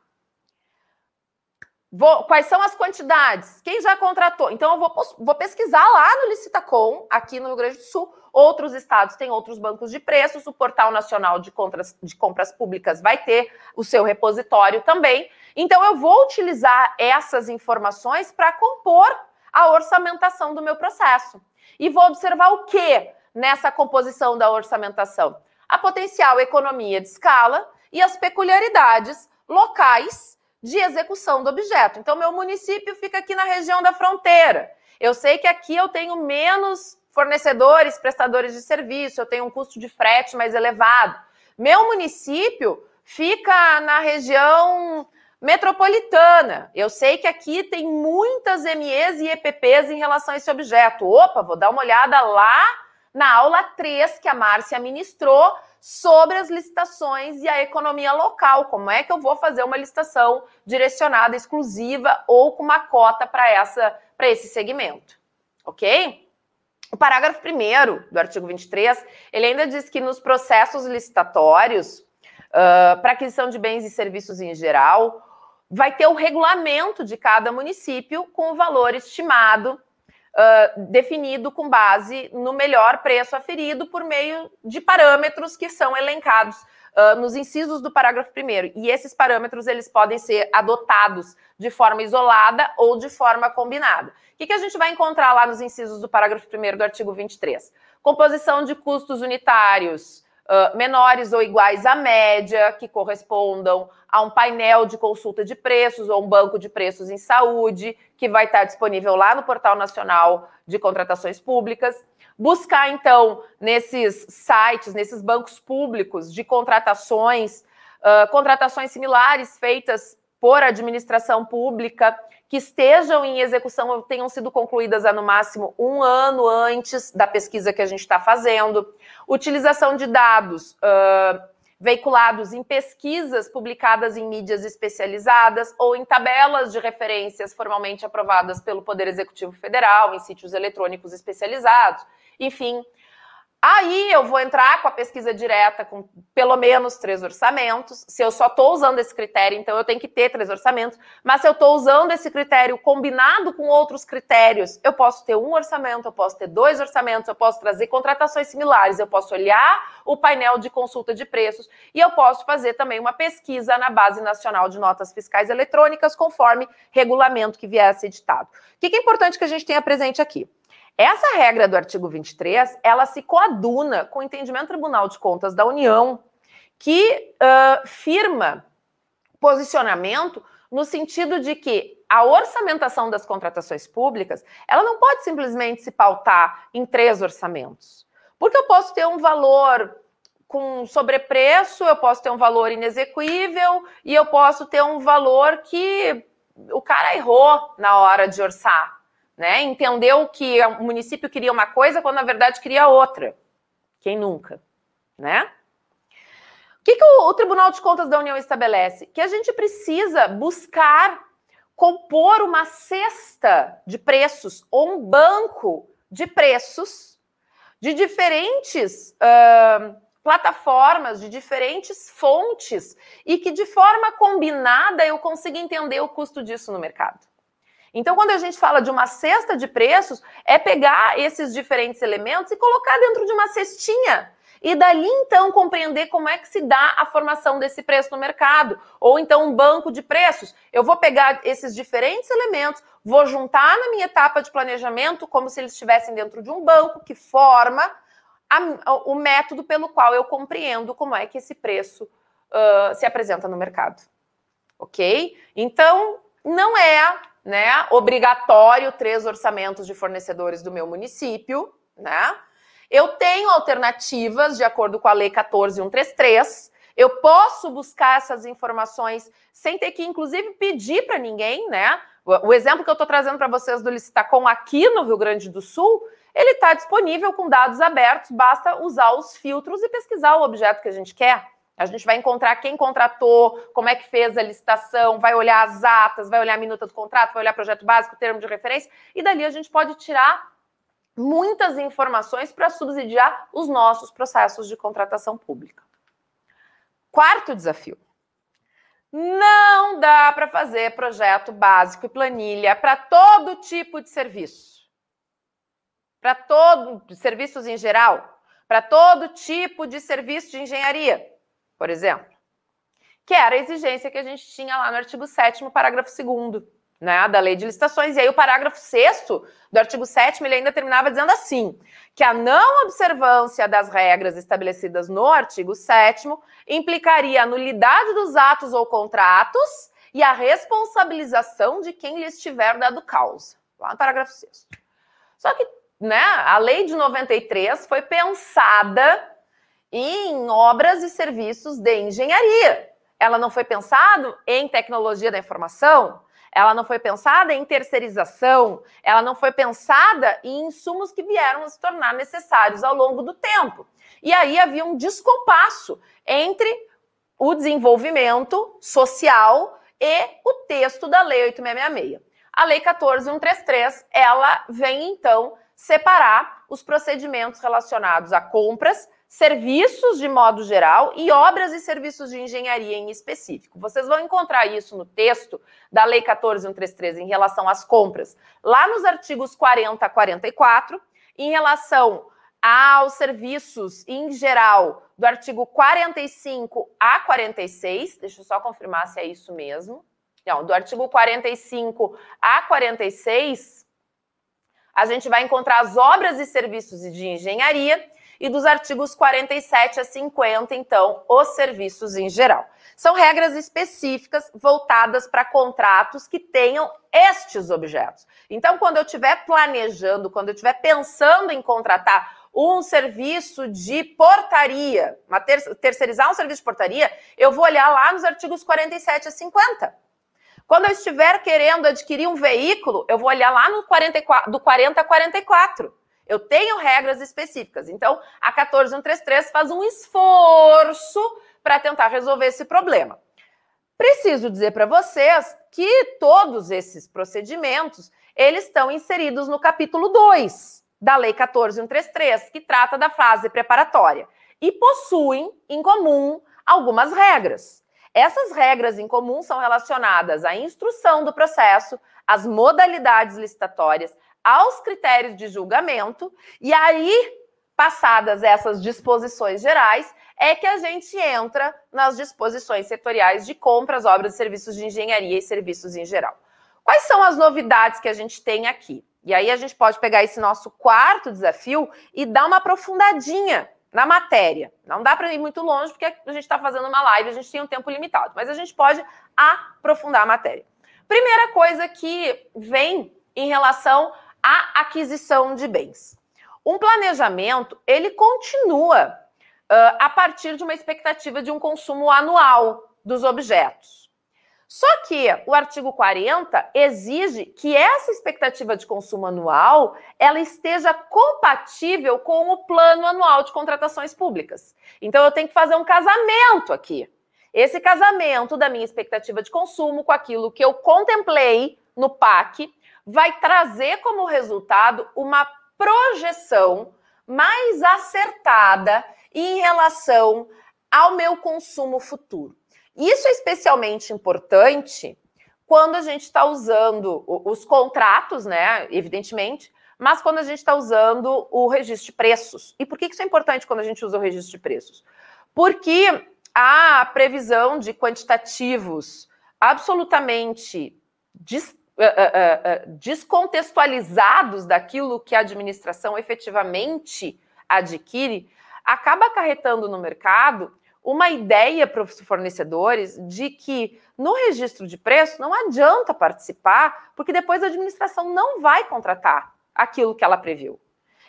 Vou, quais são as quantidades? Quem já contratou? Então, eu vou, vou pesquisar lá no Licitacom, aqui no Rio Grande do Sul, Outros estados têm outros bancos de preços, o Portal Nacional de Compras, de Compras Públicas vai ter o seu repositório também. Então, eu vou utilizar essas informações para compor a orçamentação do meu processo. E vou observar o que nessa composição da orçamentação? A potencial economia de escala e as peculiaridades locais de execução do objeto. Então, meu município fica aqui na região da fronteira. Eu sei que aqui eu tenho menos fornecedores, prestadores de serviço, eu tenho um custo de frete mais elevado. Meu município fica na região metropolitana. Eu sei que aqui tem muitas MEs e EPPs em relação a esse objeto. Opa, vou dar uma olhada lá na aula 3 que a Márcia ministrou sobre as licitações e a economia local. Como é que eu vou fazer uma licitação direcionada, exclusiva ou com uma cota para essa para esse segmento? OK? O parágrafo 1 do artigo 23, ele ainda diz que nos processos licitatórios, uh, para aquisição de bens e serviços em geral, vai ter o regulamento de cada município com o valor estimado Uh, definido com base no melhor preço aferido por meio de parâmetros que são elencados uh, nos incisos do parágrafo primeiro. E esses parâmetros eles podem ser adotados de forma isolada ou de forma combinada. O que, que a gente vai encontrar lá nos incisos do parágrafo primeiro do artigo 23? Composição de custos unitários uh, menores ou iguais à média, que correspondam a um painel de consulta de preços ou um banco de preços em saúde, que vai estar disponível lá no Portal Nacional de Contratações Públicas. Buscar, então, nesses sites, nesses bancos públicos de contratações, uh, contratações similares feitas por administração pública, que estejam em execução ou tenham sido concluídas há no máximo um ano antes da pesquisa que a gente está fazendo. Utilização de dados. Uh, veiculados em pesquisas publicadas em mídias especializadas ou em tabelas de referências formalmente aprovadas pelo Poder Executivo Federal, em sítios eletrônicos especializados, enfim, Aí eu vou entrar com a pesquisa direta com pelo menos três orçamentos. Se eu só estou usando esse critério, então eu tenho que ter três orçamentos. Mas se eu estou usando esse critério combinado com outros critérios, eu posso ter um orçamento, eu posso ter dois orçamentos, eu posso trazer contratações similares, eu posso olhar o painel de consulta de preços e eu posso fazer também uma pesquisa na Base Nacional de Notas Fiscais Eletrônicas, conforme regulamento que ser editado. O que é importante que a gente tenha presente aqui? Essa regra do artigo 23, ela se coaduna com o entendimento do Tribunal de Contas da União, que uh, firma posicionamento no sentido de que a orçamentação das contratações públicas, ela não pode simplesmente se pautar em três orçamentos. Porque eu posso ter um valor com sobrepreço, eu posso ter um valor inexequível e eu posso ter um valor que o cara errou na hora de orçar né? Entendeu que o município queria uma coisa quando na verdade queria outra. Quem nunca, né? O que, que o, o Tribunal de Contas da União estabelece? Que a gente precisa buscar compor uma cesta de preços ou um banco de preços de diferentes uh, plataformas, de diferentes fontes e que de forma combinada eu consiga entender o custo disso no mercado. Então, quando a gente fala de uma cesta de preços, é pegar esses diferentes elementos e colocar dentro de uma cestinha. E dali, então, compreender como é que se dá a formação desse preço no mercado. Ou então um banco de preços. Eu vou pegar esses diferentes elementos, vou juntar na minha etapa de planejamento, como se eles estivessem dentro de um banco que forma a, o método pelo qual eu compreendo como é que esse preço uh, se apresenta no mercado. Ok? Então, não é né, obrigatório três orçamentos de fornecedores do meu município, né? Eu tenho alternativas de acordo com a lei 14133. Eu posso buscar essas informações sem ter que, inclusive, pedir para ninguém, né? O exemplo que eu estou trazendo para vocês do Licitacom aqui no Rio Grande do Sul, ele está disponível com dados abertos, basta usar os filtros e pesquisar o objeto que a gente quer. A gente vai encontrar quem contratou, como é que fez a licitação, vai olhar as atas, vai olhar a minuta do contrato, vai olhar projeto básico, termo de referência, e dali a gente pode tirar muitas informações para subsidiar os nossos processos de contratação pública. Quarto desafio. Não dá para fazer projeto básico e planilha para todo tipo de serviço. Para todo serviços em geral, para todo tipo de serviço de engenharia por exemplo, que era a exigência que a gente tinha lá no artigo 7 parágrafo 2 né, da lei de licitações. E aí o parágrafo 6 do artigo 7 ele ainda terminava dizendo assim, que a não observância das regras estabelecidas no artigo 7 implicaria a nulidade dos atos ou contratos e a responsabilização de quem lhes tiver dado causa. Lá no parágrafo 6 Só que né, a lei de 93 foi pensada em obras e serviços de engenharia. ela não foi pensada em tecnologia da informação, ela não foi pensada em terceirização, ela não foi pensada em insumos que vieram a se tornar necessários ao longo do tempo. E aí havia um descompasso entre o desenvolvimento social e o texto da Lei 8666. A Lei 14133, ela vem então separar os procedimentos relacionados a compras, serviços de modo geral e obras e serviços de engenharia em específico. Vocês vão encontrar isso no texto da Lei 14133 em relação às compras, lá nos artigos 40 a 44, em relação aos serviços em geral, do artigo 45 a 46, deixa eu só confirmar se é isso mesmo. Não, do artigo 45 a 46, a gente vai encontrar as obras e serviços de engenharia e dos artigos 47 a 50, então, os serviços em geral. São regras específicas voltadas para contratos que tenham estes objetos. Então, quando eu estiver planejando, quando eu estiver pensando em contratar um serviço de portaria, uma ter terceirizar um serviço de portaria, eu vou olhar lá nos artigos 47 a 50. Quando eu estiver querendo adquirir um veículo, eu vou olhar lá no 44, do 40 a 44. Eu tenho regras específicas. Então, a 14133 faz um esforço para tentar resolver esse problema. Preciso dizer para vocês que todos esses procedimentos, eles estão inseridos no capítulo 2 da Lei 14133, que trata da fase preparatória, e possuem em comum algumas regras. Essas regras em comum são relacionadas à instrução do processo, às modalidades licitatórias, aos critérios de julgamento, e aí, passadas essas disposições gerais, é que a gente entra nas disposições setoriais de compras, obras e serviços de engenharia e serviços em geral. Quais são as novidades que a gente tem aqui? E aí a gente pode pegar esse nosso quarto desafio e dar uma aprofundadinha na matéria. Não dá para ir muito longe, porque a gente está fazendo uma live, a gente tem um tempo limitado, mas a gente pode aprofundar a matéria. Primeira coisa que vem em relação a aquisição de bens. Um planejamento, ele continua uh, a partir de uma expectativa de um consumo anual dos objetos. Só que o artigo 40 exige que essa expectativa de consumo anual ela esteja compatível com o plano anual de contratações públicas. Então eu tenho que fazer um casamento aqui. Esse casamento da minha expectativa de consumo com aquilo que eu contemplei no PAC vai trazer como resultado uma projeção mais acertada em relação ao meu consumo futuro. Isso é especialmente importante quando a gente está usando os contratos, né? Evidentemente, mas quando a gente está usando o registro de preços. E por que isso é importante quando a gente usa o registro de preços? Porque a previsão de quantitativos absolutamente uh, uh, uh, descontextualizados daquilo que a administração efetivamente adquire, acaba acarretando no mercado uma ideia para os fornecedores de que no registro de preço não adianta participar, porque depois a administração não vai contratar aquilo que ela previu.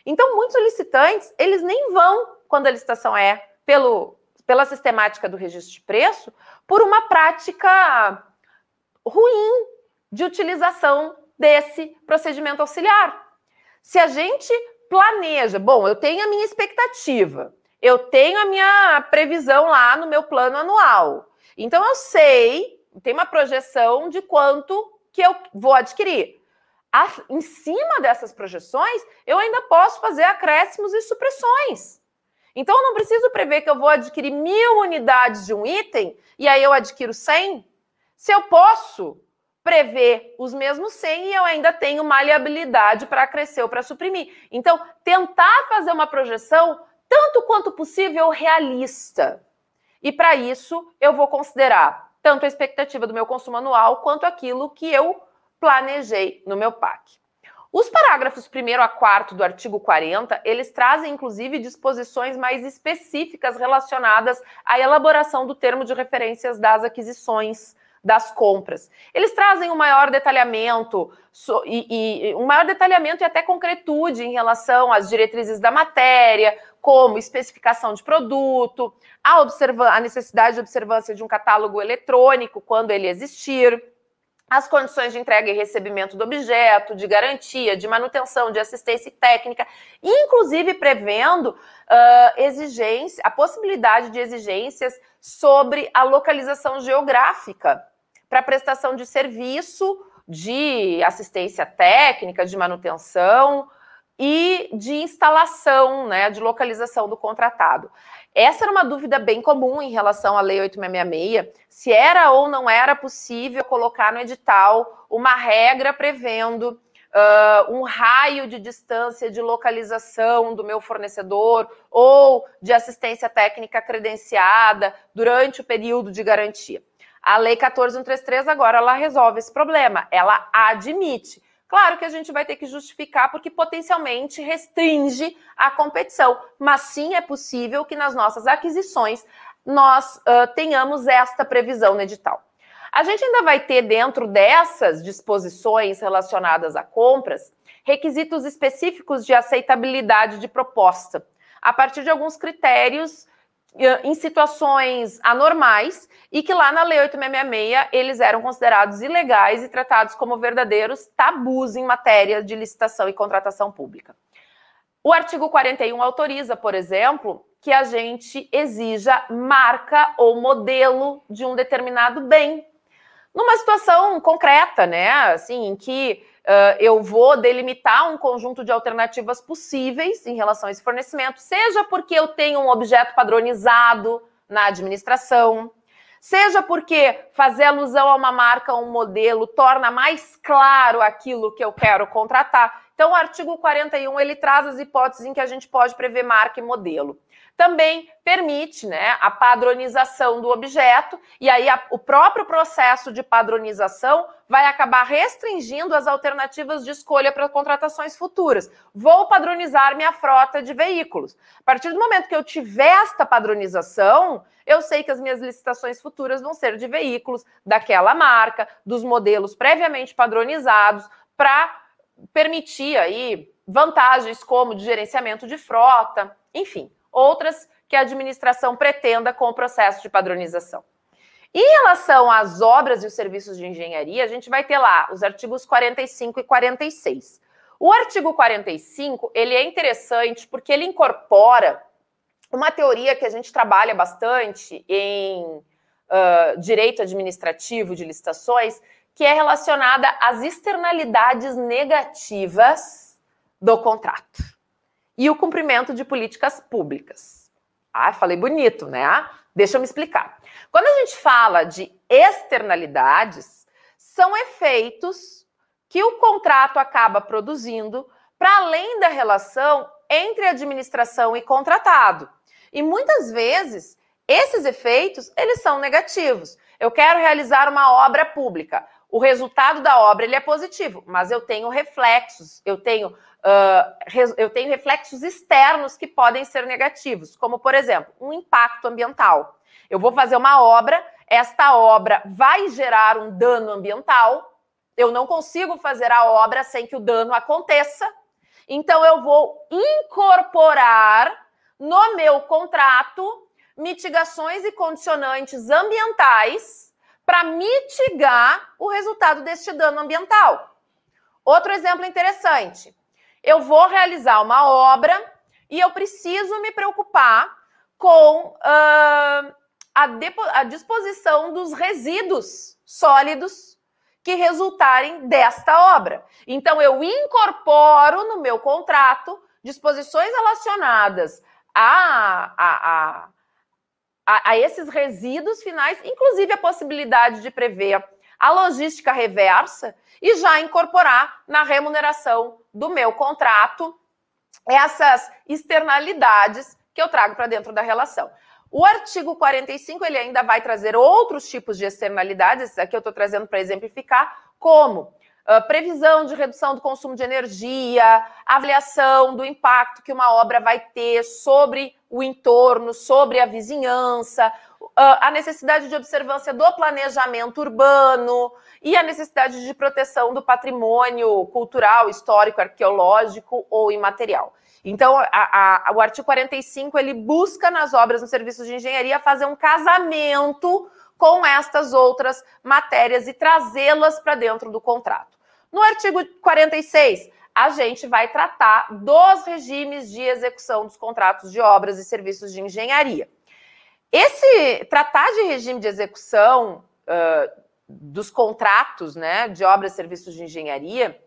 Então, muitos solicitantes, eles nem vão quando a licitação é pelo, pela sistemática do registro de preço, por uma prática ruim de utilização desse procedimento auxiliar. Se a gente planeja, bom, eu tenho a minha expectativa, eu tenho a minha previsão lá no meu plano anual. Então eu sei, tem uma projeção de quanto que eu vou adquirir. Em cima dessas projeções, eu ainda posso fazer acréscimos e supressões. Então eu não preciso prever que eu vou adquirir mil unidades de um item e aí eu adquiro 100. Se eu posso prever os mesmos 100 e eu ainda tenho maleabilidade para crescer ou para suprimir. Então, tentar fazer uma projeção tanto quanto possível realista. E para isso, eu vou considerar tanto a expectativa do meu consumo anual quanto aquilo que eu planejei no meu PAC. Os parágrafos 1 a 4 do artigo 40, eles trazem inclusive disposições mais específicas relacionadas à elaboração do termo de referências das aquisições das compras. Eles trazem um maior detalhamento so, e, e, um maior detalhamento e até concretude em relação às diretrizes da matéria, como especificação de produto, a, a necessidade de observância de um catálogo eletrônico quando ele existir as condições de entrega e recebimento do objeto, de garantia, de manutenção, de assistência técnica, inclusive prevendo uh, exigência, a possibilidade de exigências sobre a localização geográfica para prestação de serviço de assistência técnica, de manutenção e de instalação, né, de localização do contratado. Essa era uma dúvida bem comum em relação à Lei 8666, se era ou não era possível colocar no edital uma regra prevendo uh, um raio de distância de localização do meu fornecedor ou de assistência técnica credenciada durante o período de garantia. A Lei 14133 agora ela resolve esse problema, ela admite Claro que a gente vai ter que justificar porque potencialmente restringe a competição, mas sim é possível que nas nossas aquisições nós uh, tenhamos esta previsão no edital. A gente ainda vai ter dentro dessas disposições relacionadas a compras requisitos específicos de aceitabilidade de proposta, a partir de alguns critérios em situações anormais e que lá na Lei 8666 eles eram considerados ilegais e tratados como verdadeiros tabus em matéria de licitação e contratação pública. O artigo 41 autoriza, por exemplo, que a gente exija marca ou modelo de um determinado bem. Numa situação concreta, né? Assim, em que Uh, eu vou delimitar um conjunto de alternativas possíveis em relação a esse fornecimento, seja porque eu tenho um objeto padronizado na administração, seja porque fazer alusão a uma marca ou um modelo torna mais claro aquilo que eu quero contratar. Então, o artigo 41 ele traz as hipóteses em que a gente pode prever marca e modelo também permite né, a padronização do objeto, e aí a, o próprio processo de padronização vai acabar restringindo as alternativas de escolha para contratações futuras. Vou padronizar minha frota de veículos. A partir do momento que eu tiver esta padronização, eu sei que as minhas licitações futuras vão ser de veículos daquela marca, dos modelos previamente padronizados, para permitir aí vantagens como de gerenciamento de frota, enfim outras que a administração pretenda com o processo de padronização. Em relação às obras e os serviços de engenharia, a gente vai ter lá os artigos 45 e 46. O artigo 45, ele é interessante porque ele incorpora uma teoria que a gente trabalha bastante em uh, direito administrativo de licitações, que é relacionada às externalidades negativas do contrato e o cumprimento de políticas públicas. Ah, falei bonito, né? Deixa eu me explicar. Quando a gente fala de externalidades, são efeitos que o contrato acaba produzindo para além da relação entre administração e contratado. E muitas vezes esses efeitos, eles são negativos. Eu quero realizar uma obra pública. O resultado da obra ele é positivo, mas eu tenho reflexos, eu tenho eu tenho reflexos externos que podem ser negativos, como, por exemplo, um impacto ambiental. Eu vou fazer uma obra, esta obra vai gerar um dano ambiental, eu não consigo fazer a obra sem que o dano aconteça, então eu vou incorporar no meu contrato mitigações e condicionantes ambientais para mitigar o resultado deste dano ambiental. Outro exemplo interessante eu vou realizar uma obra e eu preciso me preocupar com uh, a, a disposição dos resíduos sólidos que resultarem desta obra. Então, eu incorporo no meu contrato disposições relacionadas a, a, a, a, esses resíduos finais, inclusive a possibilidade de prever a logística reversa e já incorporar na remuneração do meu contrato essas externalidades que eu trago para dentro da relação. O artigo 45 ele ainda vai trazer outros tipos de externalidades, aqui eu estou trazendo para exemplificar, como uh, previsão de redução do consumo de energia, avaliação do impacto que uma obra vai ter sobre o entorno, sobre a vizinhança, a necessidade de observância do planejamento urbano e a necessidade de proteção do patrimônio cultural, histórico, arqueológico ou imaterial. Então, a, a, o artigo 45 ele busca nas obras, nos serviços de engenharia, fazer um casamento com estas outras matérias e trazê-las para dentro do contrato. No artigo 46, a gente vai tratar dos regimes de execução dos contratos de obras e serviços de engenharia. Esse tratar de regime de execução uh, dos contratos né, de obras e serviços de engenharia,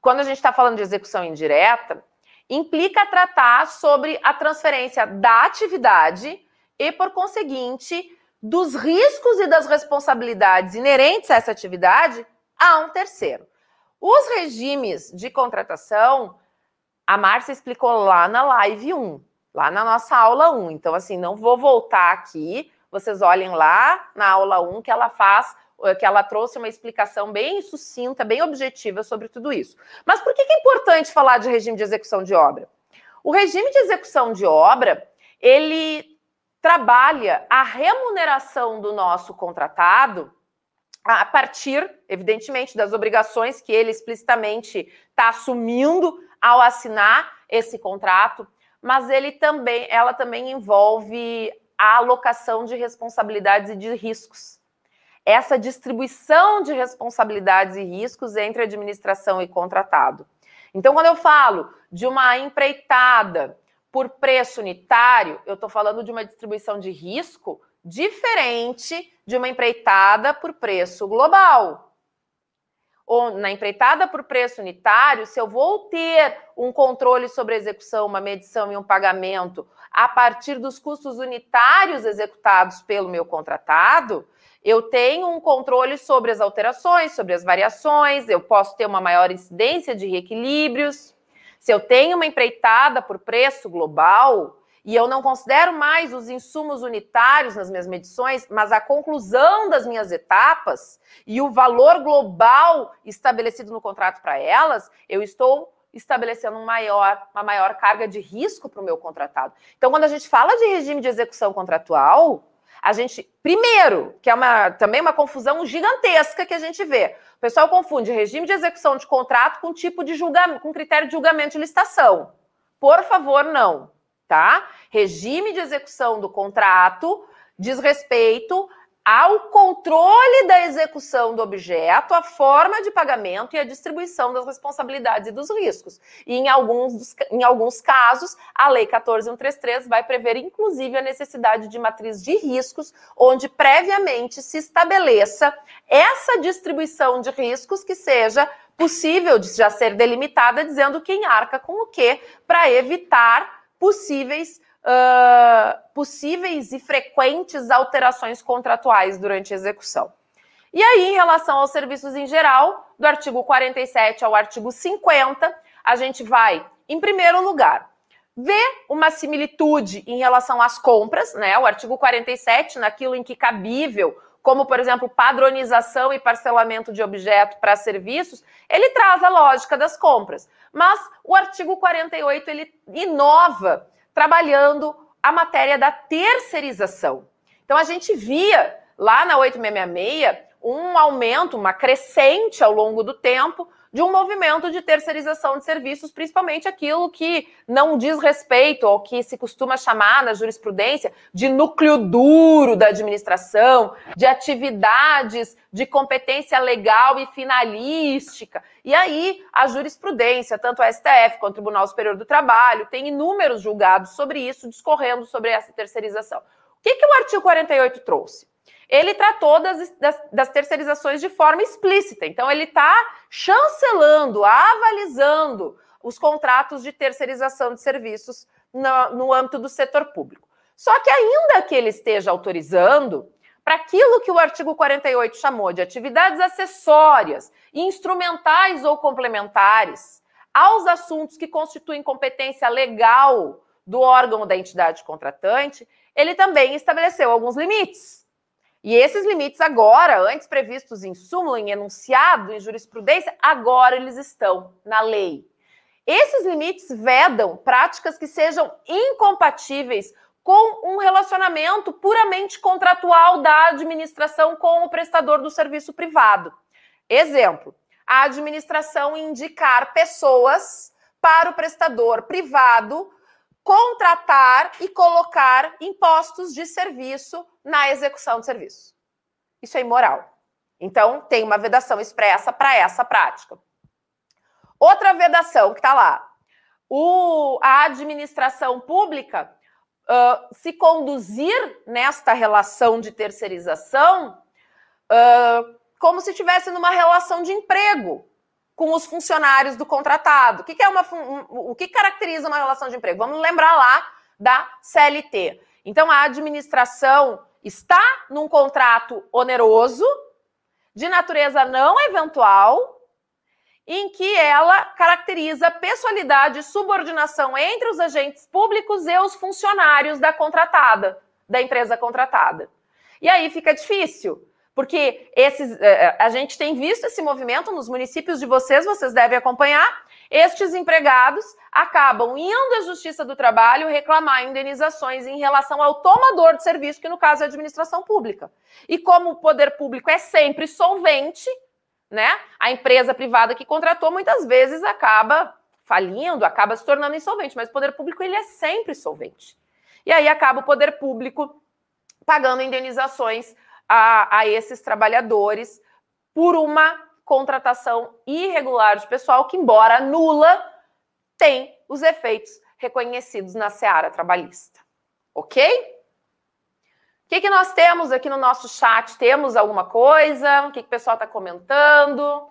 quando a gente está falando de execução indireta, implica tratar sobre a transferência da atividade e, por conseguinte, dos riscos e das responsabilidades inerentes a essa atividade a um terceiro. Os regimes de contratação, a Márcia explicou lá na live 1 lá na nossa aula 1. Então, assim, não vou voltar aqui. Vocês olhem lá na aula 1 que ela faz, eh, que ela trouxe uma explicação bem sucinta, bem objetiva sobre tudo isso. Mas por que é importante falar de regime de execução de obra? O regime de execução de obra, ele trabalha a remuneração do nosso contratado a partir, evidentemente, das obrigações que ele explicitamente está assumindo ao assinar esse contrato, mas ele também, ela também envolve a alocação de responsabilidades e de riscos. Essa distribuição de responsabilidades e riscos entre administração e contratado. Então, quando eu falo de uma empreitada por preço unitário, eu estou falando de uma distribuição de risco diferente de uma empreitada por preço global ou na empreitada por preço unitário, se eu vou ter um controle sobre a execução, uma medição e um pagamento a partir dos custos unitários executados pelo meu contratado, eu tenho um controle sobre as alterações, sobre as variações, eu posso ter uma maior incidência de reequilíbrios. Se eu tenho uma empreitada por preço global, e eu não considero mais os insumos unitários nas minhas medições, mas a conclusão das minhas etapas e o valor global estabelecido no contrato para elas, eu estou estabelecendo um maior, uma maior carga de risco para o meu contratado. Então, quando a gente fala de regime de execução contratual, a gente, primeiro, que é uma, também uma confusão gigantesca que a gente vê. O pessoal confunde regime de execução de contrato com tipo de julgamento, com critério de julgamento de licitação. Por favor, não tá? Regime de execução do contrato diz respeito ao controle da execução do objeto, a forma de pagamento e a distribuição das responsabilidades e dos riscos. E em alguns, em alguns casos, a Lei 14133 vai prever, inclusive, a necessidade de matriz de riscos, onde previamente se estabeleça essa distribuição de riscos que seja possível de já ser delimitada, dizendo quem arca com o quê, para evitar possíveis, uh, possíveis e frequentes alterações contratuais durante a execução. E aí, em relação aos serviços em geral, do artigo 47 ao artigo 50, a gente vai, em primeiro lugar, ver uma similitude em relação às compras, né? O artigo 47, naquilo em que cabível, como, por exemplo, padronização e parcelamento de objeto para serviços, ele traz a lógica das compras. Mas o artigo 48 ele inova trabalhando a matéria da terceirização. Então a gente via lá na 8666 um aumento, uma crescente ao longo do tempo de um movimento de terceirização de serviços, principalmente aquilo que não diz respeito ao que se costuma chamar na jurisprudência de núcleo duro da administração, de atividades de competência legal e finalística. E aí, a jurisprudência, tanto a STF quanto o Tribunal Superior do Trabalho, tem inúmeros julgados sobre isso, discorrendo sobre essa terceirização. O que, que o artigo 48 trouxe? Ele tratou das, das, das terceirizações de forma explícita. Então, ele está chancelando, avalizando os contratos de terceirização de serviços no, no âmbito do setor público. Só que, ainda que ele esteja autorizando, para aquilo que o artigo 48 chamou de atividades acessórias, instrumentais ou complementares aos assuntos que constituem competência legal do órgão ou da entidade contratante, ele também estabeleceu alguns limites. E esses limites agora, antes previstos em súmula, em enunciado, em jurisprudência, agora eles estão na lei. Esses limites vedam práticas que sejam incompatíveis com um relacionamento puramente contratual da administração com o prestador do serviço privado. Exemplo: a administração indicar pessoas para o prestador privado contratar e colocar impostos de serviço na execução do serviço. Isso é imoral. Então, tem uma vedação expressa para essa prática. Outra vedação que está lá. O, a administração pública uh, se conduzir nesta relação de terceirização uh, como se estivesse numa relação de emprego com os funcionários do contratado. O que, que é uma, um, o que caracteriza uma relação de emprego? Vamos lembrar lá da CLT. Então, a administração está num contrato oneroso, de natureza não eventual, em que ela caracteriza pessoalidade e subordinação entre os agentes públicos e os funcionários da contratada, da empresa contratada. E aí fica difícil, porque esses, eh, eh, a gente tem visto esse movimento nos municípios de vocês, vocês devem acompanhar. Estes empregados acabam indo à Justiça do Trabalho reclamar indenizações em relação ao tomador de serviço, que no caso é a administração pública. E como o poder público é sempre solvente, né? A empresa privada que contratou muitas vezes acaba falindo, acaba se tornando insolvente, mas o poder público ele é sempre solvente. E aí acaba o poder público pagando indenizações a, a esses trabalhadores por uma contratação irregular de pessoal que, embora nula, tem os efeitos reconhecidos na seara trabalhista. Ok? O que, que nós temos aqui no nosso chat? Temos alguma coisa? O que, que o pessoal está comentando?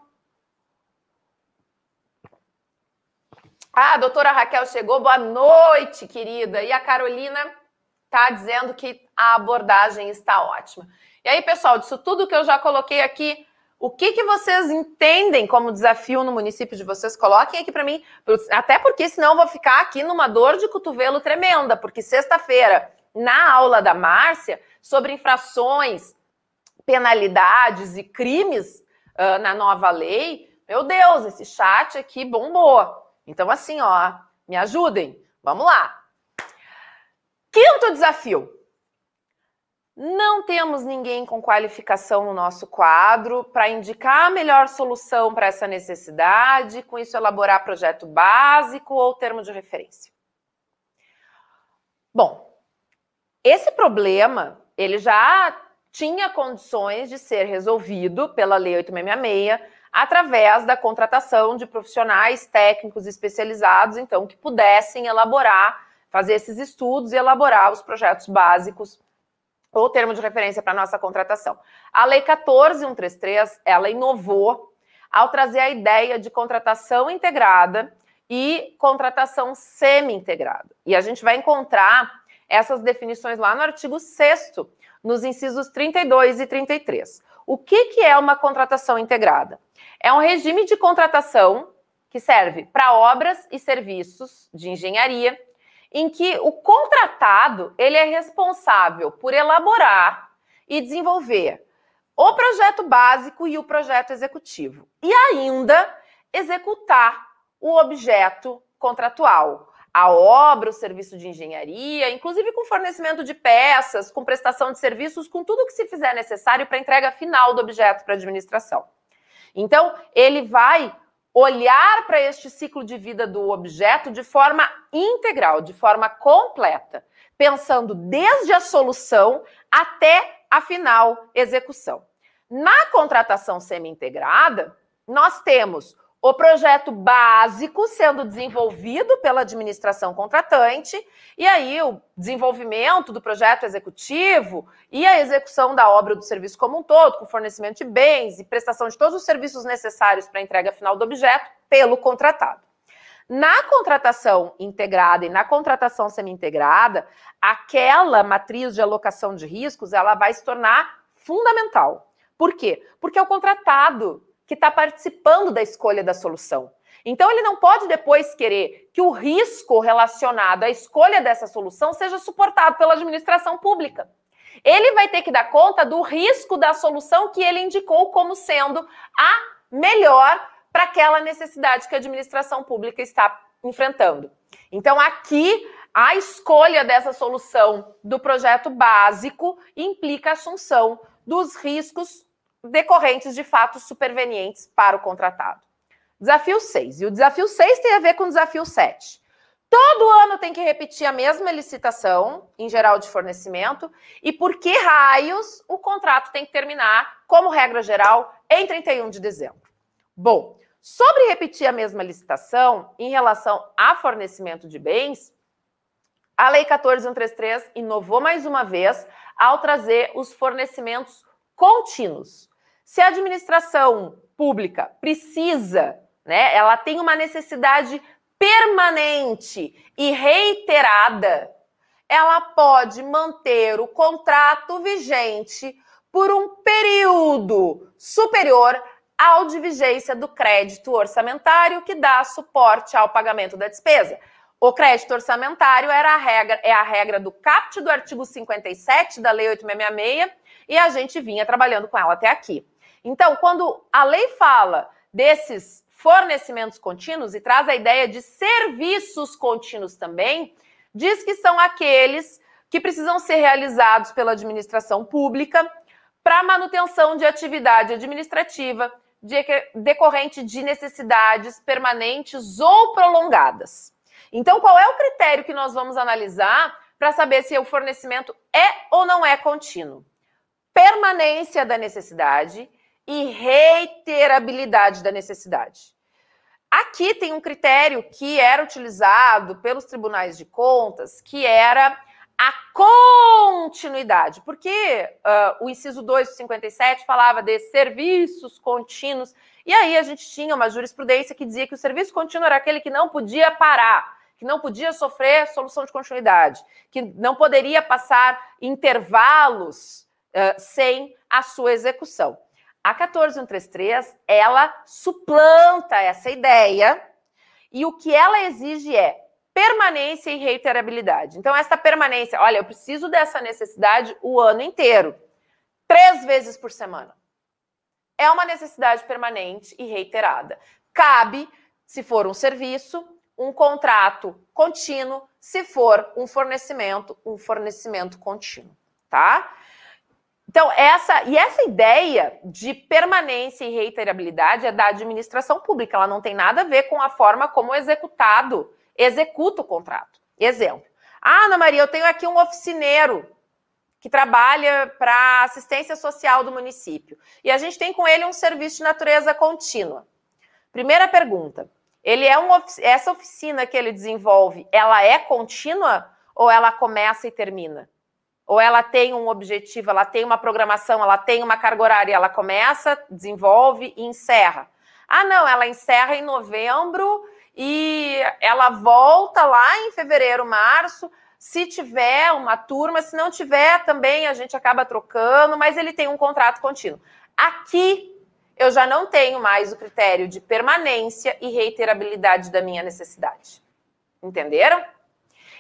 Ah, a doutora Raquel chegou. Boa noite, querida. E a Carolina está dizendo que a abordagem está ótima. E aí, pessoal, disso tudo que eu já coloquei aqui, o que, que vocês entendem como desafio no município de vocês? Coloquem aqui para mim, até porque senão eu vou ficar aqui numa dor de cotovelo tremenda, porque sexta-feira na aula da Márcia sobre infrações, penalidades e crimes uh, na nova lei. Meu Deus, esse chat aqui bombou. Então, assim, ó, me ajudem. Vamos lá. Quinto desafio. Não temos ninguém com qualificação no nosso quadro para indicar a melhor solução para essa necessidade, com isso elaborar projeto básico ou termo de referência. Bom, esse problema, ele já tinha condições de ser resolvido pela Lei 8666 através da contratação de profissionais técnicos especializados, então, que pudessem elaborar, fazer esses estudos e elaborar os projetos básicos ou termo de referência para nossa contratação. A Lei 14133, ela inovou ao trazer a ideia de contratação integrada e contratação semi-integrada. E a gente vai encontrar essas definições lá no artigo 6 nos incisos 32 e 33. O que, que é uma contratação integrada? É um regime de contratação que serve para obras e serviços de engenharia, em que o contratado ele é responsável por elaborar e desenvolver o projeto básico e o projeto executivo, e ainda executar o objeto contratual, a obra, o serviço de engenharia, inclusive com fornecimento de peças, com prestação de serviços, com tudo que se fizer necessário para a entrega final do objeto para a administração. Então, ele vai olhar para este ciclo de vida do objeto de forma integral, de forma completa, pensando desde a solução até a final execução. Na contratação semi-integrada, nós temos o projeto básico sendo desenvolvido pela administração contratante, e aí o desenvolvimento do projeto executivo e a execução da obra do serviço como um todo, com fornecimento de bens e prestação de todos os serviços necessários para a entrega final do objeto pelo contratado. Na contratação integrada e na contratação semi-integrada, aquela matriz de alocação de riscos ela vai se tornar fundamental. Por quê? Porque é o contratado que está participando da escolha da solução. Então, ele não pode depois querer que o risco relacionado à escolha dessa solução seja suportado pela administração pública. Ele vai ter que dar conta do risco da solução que ele indicou como sendo a melhor para aquela necessidade que a administração pública está enfrentando. Então, aqui a escolha dessa solução do projeto básico implica a assunção dos riscos decorrentes de fatos supervenientes para o contratado. Desafio 6. E o desafio 6 tem a ver com o desafio 7. Todo ano tem que repetir a mesma licitação, em geral de fornecimento, e por que raios o contrato tem que terminar, como regra geral, em 31 de dezembro? Bom, sobre repetir a mesma licitação em relação a fornecimento de bens, a Lei 14133 inovou mais uma vez ao trazer os fornecimentos contínuos. Se a administração pública precisa, né, ela tem uma necessidade permanente e reiterada, ela pode manter o contrato vigente por um período superior ao de vigência do crédito orçamentário que dá suporte ao pagamento da despesa. O crédito orçamentário era a regra, é a regra do CAPT do artigo 57 da Lei 8666 e a gente vinha trabalhando com ela até aqui. Então, quando a lei fala desses fornecimentos contínuos e traz a ideia de serviços contínuos também, diz que são aqueles que precisam ser realizados pela administração pública para manutenção de atividade administrativa de, decorrente de necessidades permanentes ou prolongadas. Então, qual é o critério que nós vamos analisar para saber se o fornecimento é ou não é contínuo? Permanência da necessidade e reiterabilidade da necessidade. Aqui tem um critério que era utilizado pelos tribunais de contas, que era a continuidade, porque uh, o inciso 2 do 57 falava de serviços contínuos, e aí a gente tinha uma jurisprudência que dizia que o serviço contínuo era aquele que não podia parar, que não podia sofrer solução de continuidade, que não poderia passar intervalos uh, sem a sua execução. A 14133, ela suplanta essa ideia e o que ela exige é permanência e reiterabilidade. Então, essa permanência, olha, eu preciso dessa necessidade o ano inteiro, três vezes por semana. É uma necessidade permanente e reiterada. Cabe, se for um serviço, um contrato contínuo, se for um fornecimento, um fornecimento contínuo, tá? Então, essa e essa ideia de permanência e reiterabilidade é da administração pública, ela não tem nada a ver com a forma como o executado executa o contrato. Exemplo. Ah, Ana Maria, eu tenho aqui um oficineiro que trabalha para assistência social do município. E a gente tem com ele um serviço de natureza contínua. Primeira pergunta: ele é um essa oficina que ele desenvolve, ela é contínua ou ela começa e termina? Ou ela tem um objetivo, ela tem uma programação, ela tem uma carga horária, ela começa, desenvolve e encerra. Ah, não, ela encerra em novembro e ela volta lá em fevereiro, março. Se tiver uma turma, se não tiver, também a gente acaba trocando, mas ele tem um contrato contínuo. Aqui eu já não tenho mais o critério de permanência e reiterabilidade da minha necessidade. Entenderam?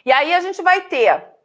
E aí a gente vai ter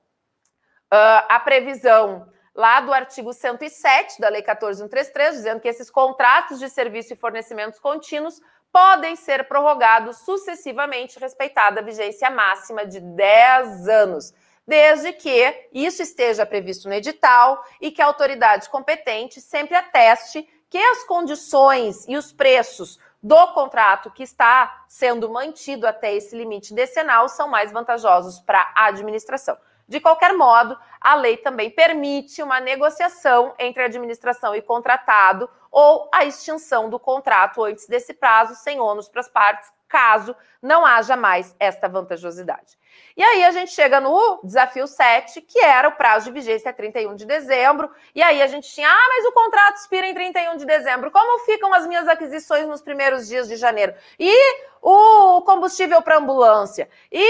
uh, a previsão lá do artigo 107 da Lei 14133, dizendo que esses contratos de serviço e fornecimentos contínuos podem ser prorrogados sucessivamente, respeitada a vigência máxima de 10 anos, desde que isso esteja previsto no edital e que a autoridade competente sempre ateste que as condições e os preços do contrato que está sendo mantido até esse limite decenal são mais vantajosos para a administração. De qualquer modo, a lei também permite uma negociação entre administração e contratado ou a extinção do contrato antes desse prazo, sem ônus para as partes, caso não haja mais esta vantajosidade. E aí a gente chega no desafio 7, que era o prazo de vigência é 31 de dezembro, e aí a gente tinha, ah, mas o contrato expira em 31 de dezembro, como ficam as minhas aquisições nos primeiros dias de janeiro? E o combustível para ambulância? E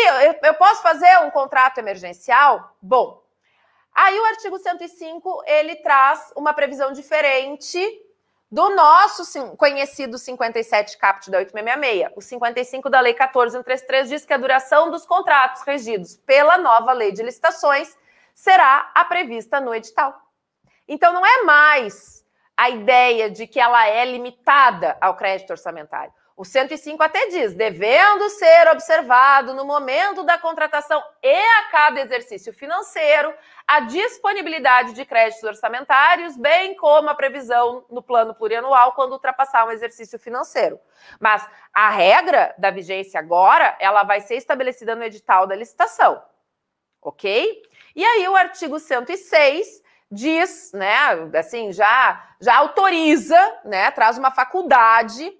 eu posso fazer um contrato emergencial? Bom, aí o artigo 105, ele traz uma previsão diferente do nosso conhecido 57 caput da 8666. O 55 da Lei 14133 diz que a duração dos contratos regidos pela nova Lei de Licitações será a prevista no edital. Então não é mais a ideia de que ela é limitada ao crédito orçamentário. O 105 até diz, devendo ser observado no momento da contratação e a cada exercício financeiro a disponibilidade de créditos orçamentários, bem como a previsão no plano plurianual quando ultrapassar um exercício financeiro. Mas a regra da vigência agora, ela vai ser estabelecida no edital da licitação. OK? E aí o artigo 106 diz, né, assim, já já autoriza, né, traz uma faculdade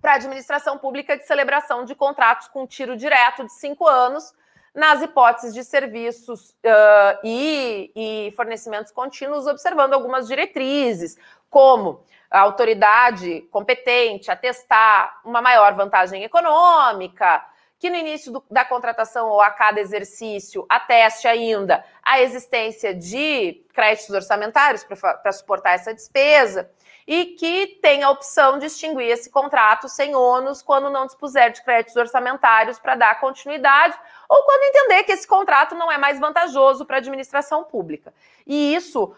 para a administração pública de celebração de contratos com tiro direto de cinco anos, nas hipóteses de serviços uh, e, e fornecimentos contínuos, observando algumas diretrizes, como a autoridade competente atestar uma maior vantagem econômica, que no início do, da contratação ou a cada exercício ateste ainda a existência de créditos orçamentários para suportar essa despesa e que tem a opção de extinguir esse contrato sem ônus quando não dispuser de créditos orçamentários para dar continuidade ou quando entender que esse contrato não é mais vantajoso para a administração pública. E isso,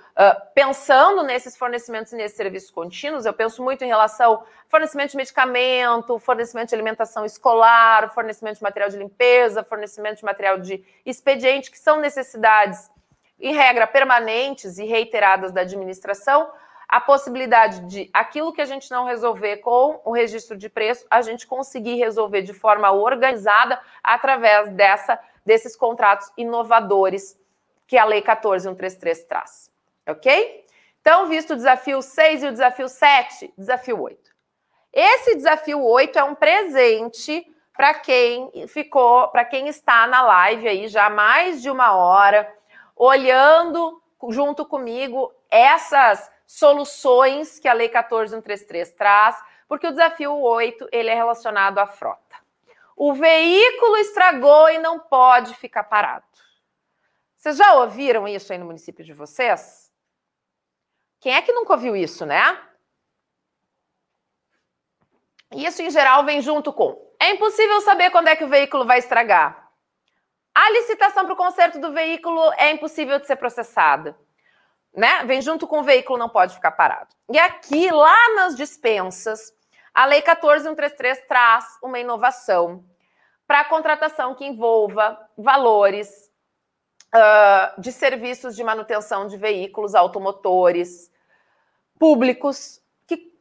pensando nesses fornecimentos e nesses serviços contínuos, eu penso muito em relação ao fornecimento de medicamento, fornecimento de alimentação escolar, fornecimento de material de limpeza, fornecimento de material de expediente, que são necessidades, em regra, permanentes e reiteradas da administração, a possibilidade de aquilo que a gente não resolver com o registro de preço, a gente conseguir resolver de forma organizada através dessa, desses contratos inovadores que a Lei 14133 traz. Ok? Então, visto o desafio 6 e o desafio 7, desafio 8. Esse desafio 8 é um presente para quem ficou, para quem está na live aí já há mais de uma hora, olhando junto comigo essas soluções que a Lei 14133 traz, porque o desafio 8 ele é relacionado à frota. O veículo estragou e não pode ficar parado. Vocês já ouviram isso aí no município de vocês? Quem é que nunca ouviu isso, né? Isso, em geral, vem junto com. É impossível saber quando é que o veículo vai estragar. A licitação para o conserto do veículo é impossível de ser processada né? Vem junto com o veículo, não pode ficar parado. E aqui, lá nas dispensas, a Lei 14133 traz uma inovação para a contratação que envolva valores uh, de serviços de manutenção de veículos automotores públicos que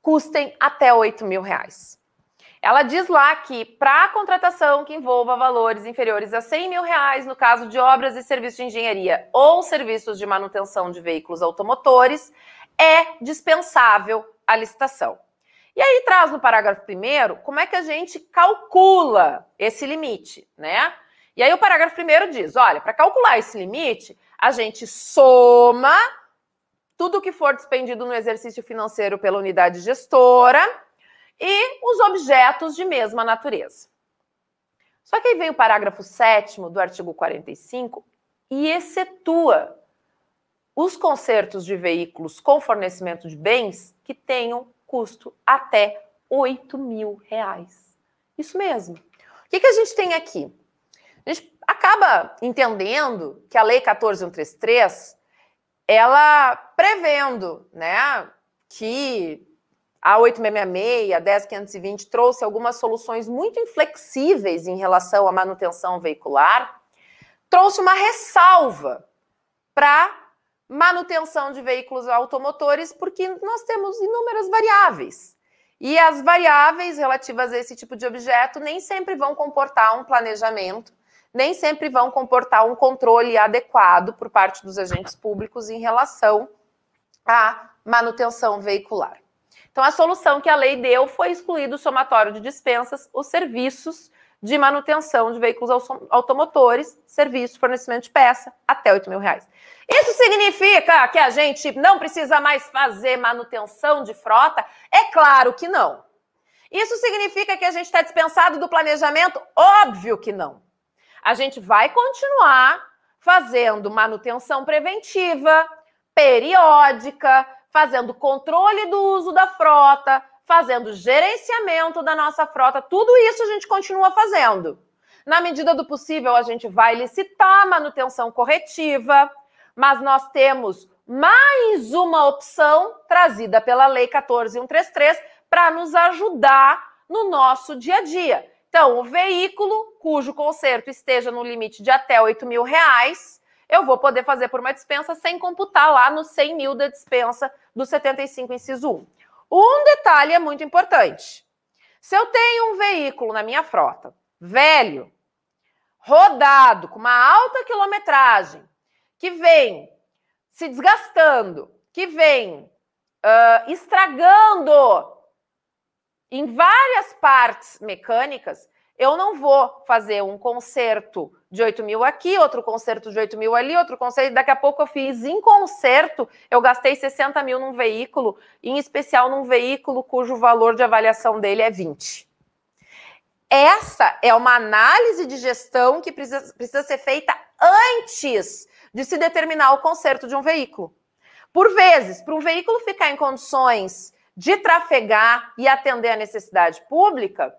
custem até 8 mil reais. Ela diz lá que para a contratação que envolva valores inferiores a 100 mil reais, no caso de obras e serviços de engenharia ou serviços de manutenção de veículos automotores, é dispensável a licitação. E aí traz no parágrafo primeiro como é que a gente calcula esse limite, né? E aí o parágrafo primeiro diz, olha, para calcular esse limite, a gente soma tudo que for despendido no exercício financeiro pela unidade gestora e os objetos de mesma natureza. Só que aí vem o parágrafo 7 do artigo 45 e excetua os consertos de veículos com fornecimento de bens que tenham custo até 8 mil reais. Isso mesmo. O que, que a gente tem aqui? A gente acaba entendendo que a Lei 14133, ela prevendo né, que a 8666, a 10520 trouxe algumas soluções muito inflexíveis em relação à manutenção veicular, trouxe uma ressalva para manutenção de veículos automotores, porque nós temos inúmeras variáveis. E as variáveis relativas a esse tipo de objeto nem sempre vão comportar um planejamento, nem sempre vão comportar um controle adequado por parte dos agentes públicos em relação à manutenção veicular. Então, a solução que a lei deu foi excluir do somatório de dispensas os serviços de manutenção de veículos automotores, serviço, fornecimento de peça, até 8 mil reais. Isso significa que a gente não precisa mais fazer manutenção de frota? É claro que não. Isso significa que a gente está dispensado do planejamento? Óbvio que não. A gente vai continuar fazendo manutenção preventiva, periódica, fazendo controle do uso da frota, fazendo gerenciamento da nossa frota, tudo isso a gente continua fazendo. Na medida do possível, a gente vai licitar manutenção corretiva, mas nós temos mais uma opção trazida pela Lei 14133 para nos ajudar no nosso dia a dia. Então, o veículo cujo conserto esteja no limite de até 8 mil reais, eu vou poder fazer por uma dispensa sem computar lá no 100 mil da dispensa do 75 inciso 1. Um detalhe é muito importante. Se eu tenho um veículo na minha frota, velho, rodado, com uma alta quilometragem, que vem se desgastando, que vem uh, estragando em várias partes mecânicas, eu não vou fazer um conserto de 8 mil aqui, outro conserto de 8 mil ali, outro conserto. Daqui a pouco eu fiz em conserto, eu gastei 60 mil num veículo, em especial num veículo cujo valor de avaliação dele é 20. Essa é uma análise de gestão que precisa, precisa ser feita antes de se determinar o conserto de um veículo. Por vezes, para um veículo ficar em condições de trafegar e atender a necessidade pública,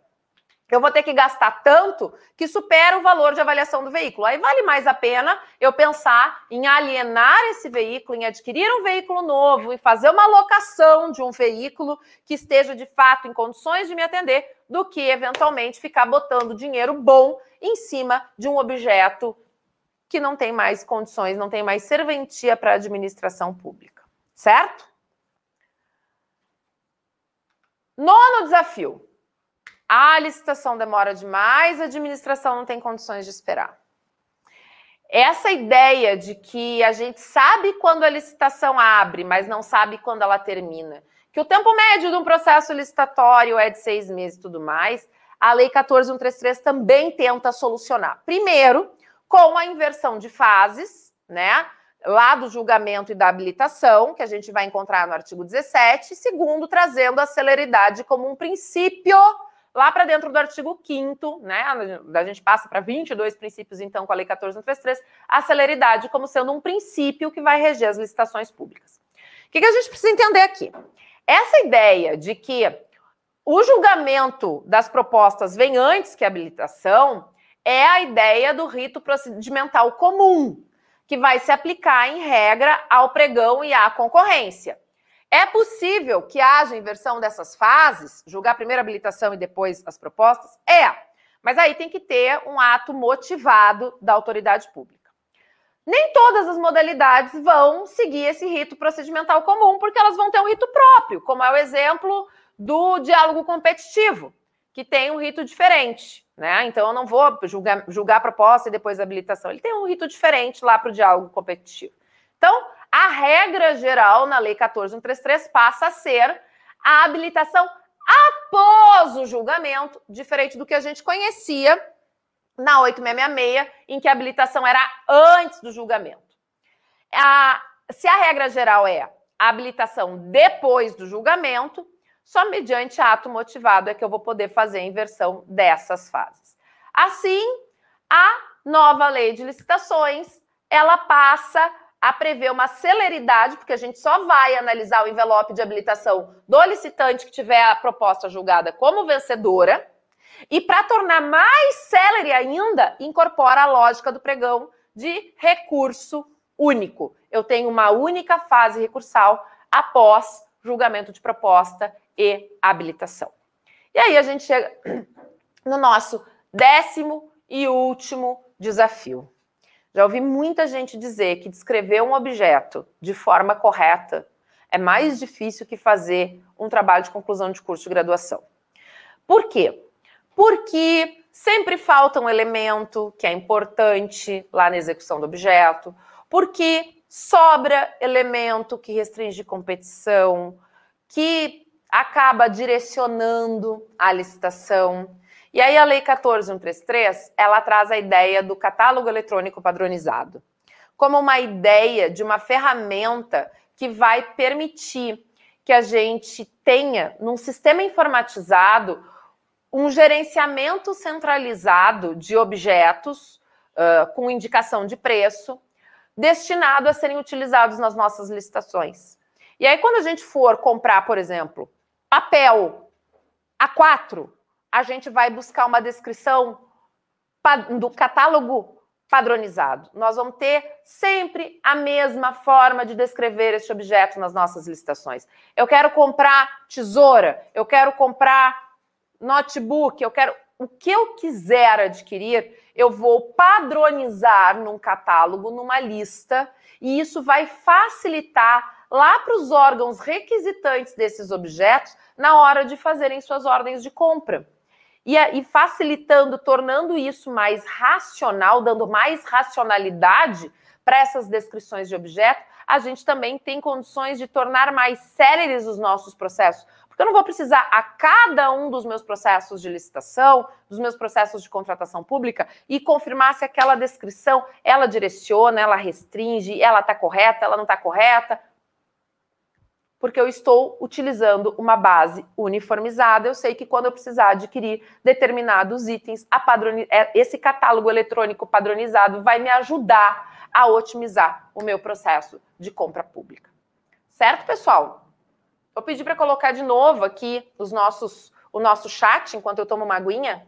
eu vou ter que gastar tanto que supera o valor de avaliação do veículo. Aí vale mais a pena eu pensar em alienar esse veículo, em adquirir um veículo novo e fazer uma locação de um veículo que esteja de fato em condições de me atender, do que eventualmente ficar botando dinheiro bom em cima de um objeto que não tem mais condições, não tem mais serventia para a administração pública. Certo? Nono desafio a licitação demora demais, a administração não tem condições de esperar. Essa ideia de que a gente sabe quando a licitação abre, mas não sabe quando ela termina, que o tempo médio de um processo licitatório é de seis meses e tudo mais, a Lei 14133 também tenta solucionar. Primeiro, com a inversão de fases, né? Lá do julgamento e da habilitação, que a gente vai encontrar no artigo 17. Segundo, trazendo a celeridade como um princípio lá para dentro do artigo 5 né? A gente passa para 22 princípios, então, com a Lei 14133, a celeridade como sendo um princípio que vai reger as licitações públicas. O que, que a gente precisa entender aqui? Essa ideia de que o julgamento das propostas vem antes que a habilitação é a ideia do rito procedimental comum, que vai se aplicar em regra ao pregão e à concorrência. É possível que haja inversão dessas fases, julgar primeiro a habilitação e depois as propostas? É, mas aí tem que ter um ato motivado da autoridade pública. Nem todas as modalidades vão seguir esse rito procedimental comum, porque elas vão ter um rito próprio, como é o exemplo do diálogo competitivo, que tem um rito diferente. Né? Então, eu não vou julgar, julgar a proposta e depois a habilitação. Ele tem um rito diferente lá para o diálogo competitivo. Então, a regra geral na Lei 14133 passa a ser a habilitação após o julgamento, diferente do que a gente conhecia na 8666, em que a habilitação era antes do julgamento. A, se a regra geral é a habilitação depois do julgamento, só mediante ato motivado é que eu vou poder fazer a inversão dessas fases. Assim, a nova lei de licitações, ela passa a prever uma celeridade, porque a gente só vai analisar o envelope de habilitação do licitante que tiver a proposta julgada como vencedora. E para tornar mais célere ainda, incorpora a lógica do pregão de recurso único. Eu tenho uma única fase recursal após julgamento de proposta e habilitação. E aí a gente chega no nosso décimo e último desafio. Já ouvi muita gente dizer que descrever um objeto de forma correta é mais difícil que fazer um trabalho de conclusão de curso de graduação. Por quê? Porque sempre falta um elemento que é importante lá na execução do objeto, porque sobra elemento que restringe competição, que acaba direcionando a licitação. E aí a Lei 14133, ela traz a ideia do catálogo eletrônico padronizado, como uma ideia de uma ferramenta que vai permitir que a gente tenha num sistema informatizado um gerenciamento centralizado de objetos uh, com indicação de preço destinado a serem utilizados nas nossas licitações. E aí, quando a gente for comprar, por exemplo, papel A4, a gente vai buscar uma descrição do catálogo padronizado. Nós vamos ter sempre a mesma forma de descrever este objeto nas nossas licitações. Eu quero comprar tesoura, eu quero comprar notebook, eu quero o que eu quiser adquirir, eu vou padronizar num catálogo, numa lista, e isso vai facilitar lá para os órgãos requisitantes desses objetos na hora de fazerem suas ordens de compra. E, e facilitando, tornando isso mais racional, dando mais racionalidade para essas descrições de objeto, a gente também tem condições de tornar mais céleres os nossos processos. Porque eu não vou precisar a cada um dos meus processos de licitação, dos meus processos de contratação pública e confirmar se aquela descrição ela direciona, ela restringe, ela está correta, ela não está correta. Porque eu estou utilizando uma base uniformizada. Eu sei que quando eu precisar adquirir determinados itens, padroni... É, esse catálogo eletrônico padronizado vai me ajudar a otimizar o meu processo de compra pública. Certo, pessoal? Vou pedir para colocar de novo aqui os nossos, o nosso chat enquanto eu tomo uma aguinha.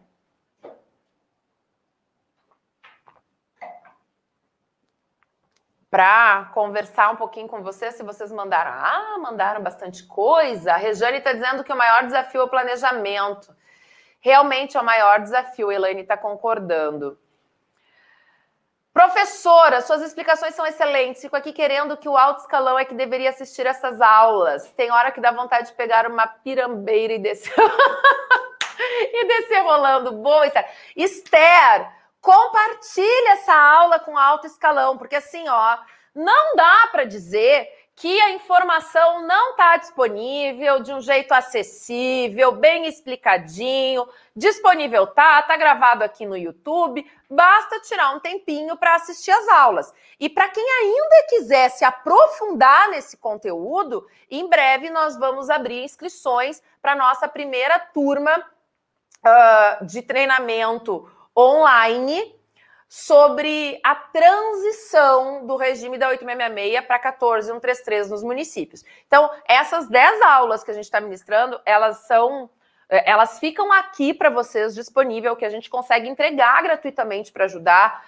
Para conversar um pouquinho com vocês, se vocês mandaram. Ah, mandaram bastante coisa. A Rejane está dizendo que o maior desafio é o planejamento. Realmente é o maior desafio, Elaine está concordando. Professora, suas explicações são excelentes. Fico aqui querendo que o alto escalão é que deveria assistir essas aulas. Tem hora que dá vontade de pegar uma pirambeira e descer. e descer rolando. Boa, Esther. Esther, compartilhe essa aula com alto escalão, porque assim, ó, não dá para dizer que a informação não está disponível de um jeito acessível, bem explicadinho. Disponível tá, tá gravado aqui no YouTube. Basta tirar um tempinho para assistir as aulas. E para quem ainda quiser se aprofundar nesse conteúdo, em breve nós vamos abrir inscrições para nossa primeira turma uh, de treinamento online sobre a transição do regime da 8666 para 14133 nos municípios. Então, essas 10 aulas que a gente está ministrando, elas são é, elas ficam aqui para vocês disponível, que a gente consegue entregar gratuitamente para ajudar.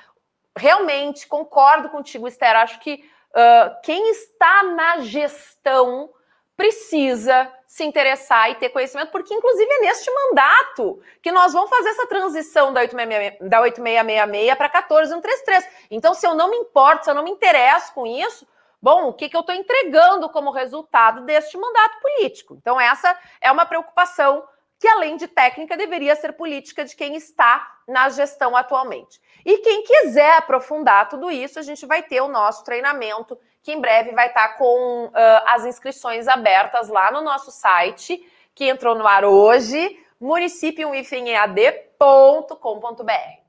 Realmente, concordo contigo, Esther. Acho que uh, quem está na gestão precisa se interessar e ter conhecimento, porque inclusive é neste mandato que nós vamos fazer essa transição da 8666, da 8666 para 14133. Então, se eu não me importo, se eu não me interesso com isso, bom, o que, que eu estou entregando como resultado deste mandato político? Então, essa é uma preocupação que, além de técnica, deveria ser política de quem está na gestão atualmente. E quem quiser aprofundar tudo isso, a gente vai ter o nosso treinamento que em breve vai estar com uh, as inscrições abertas lá no nosso site, que entrou no ar hoje, municipioead.com.br.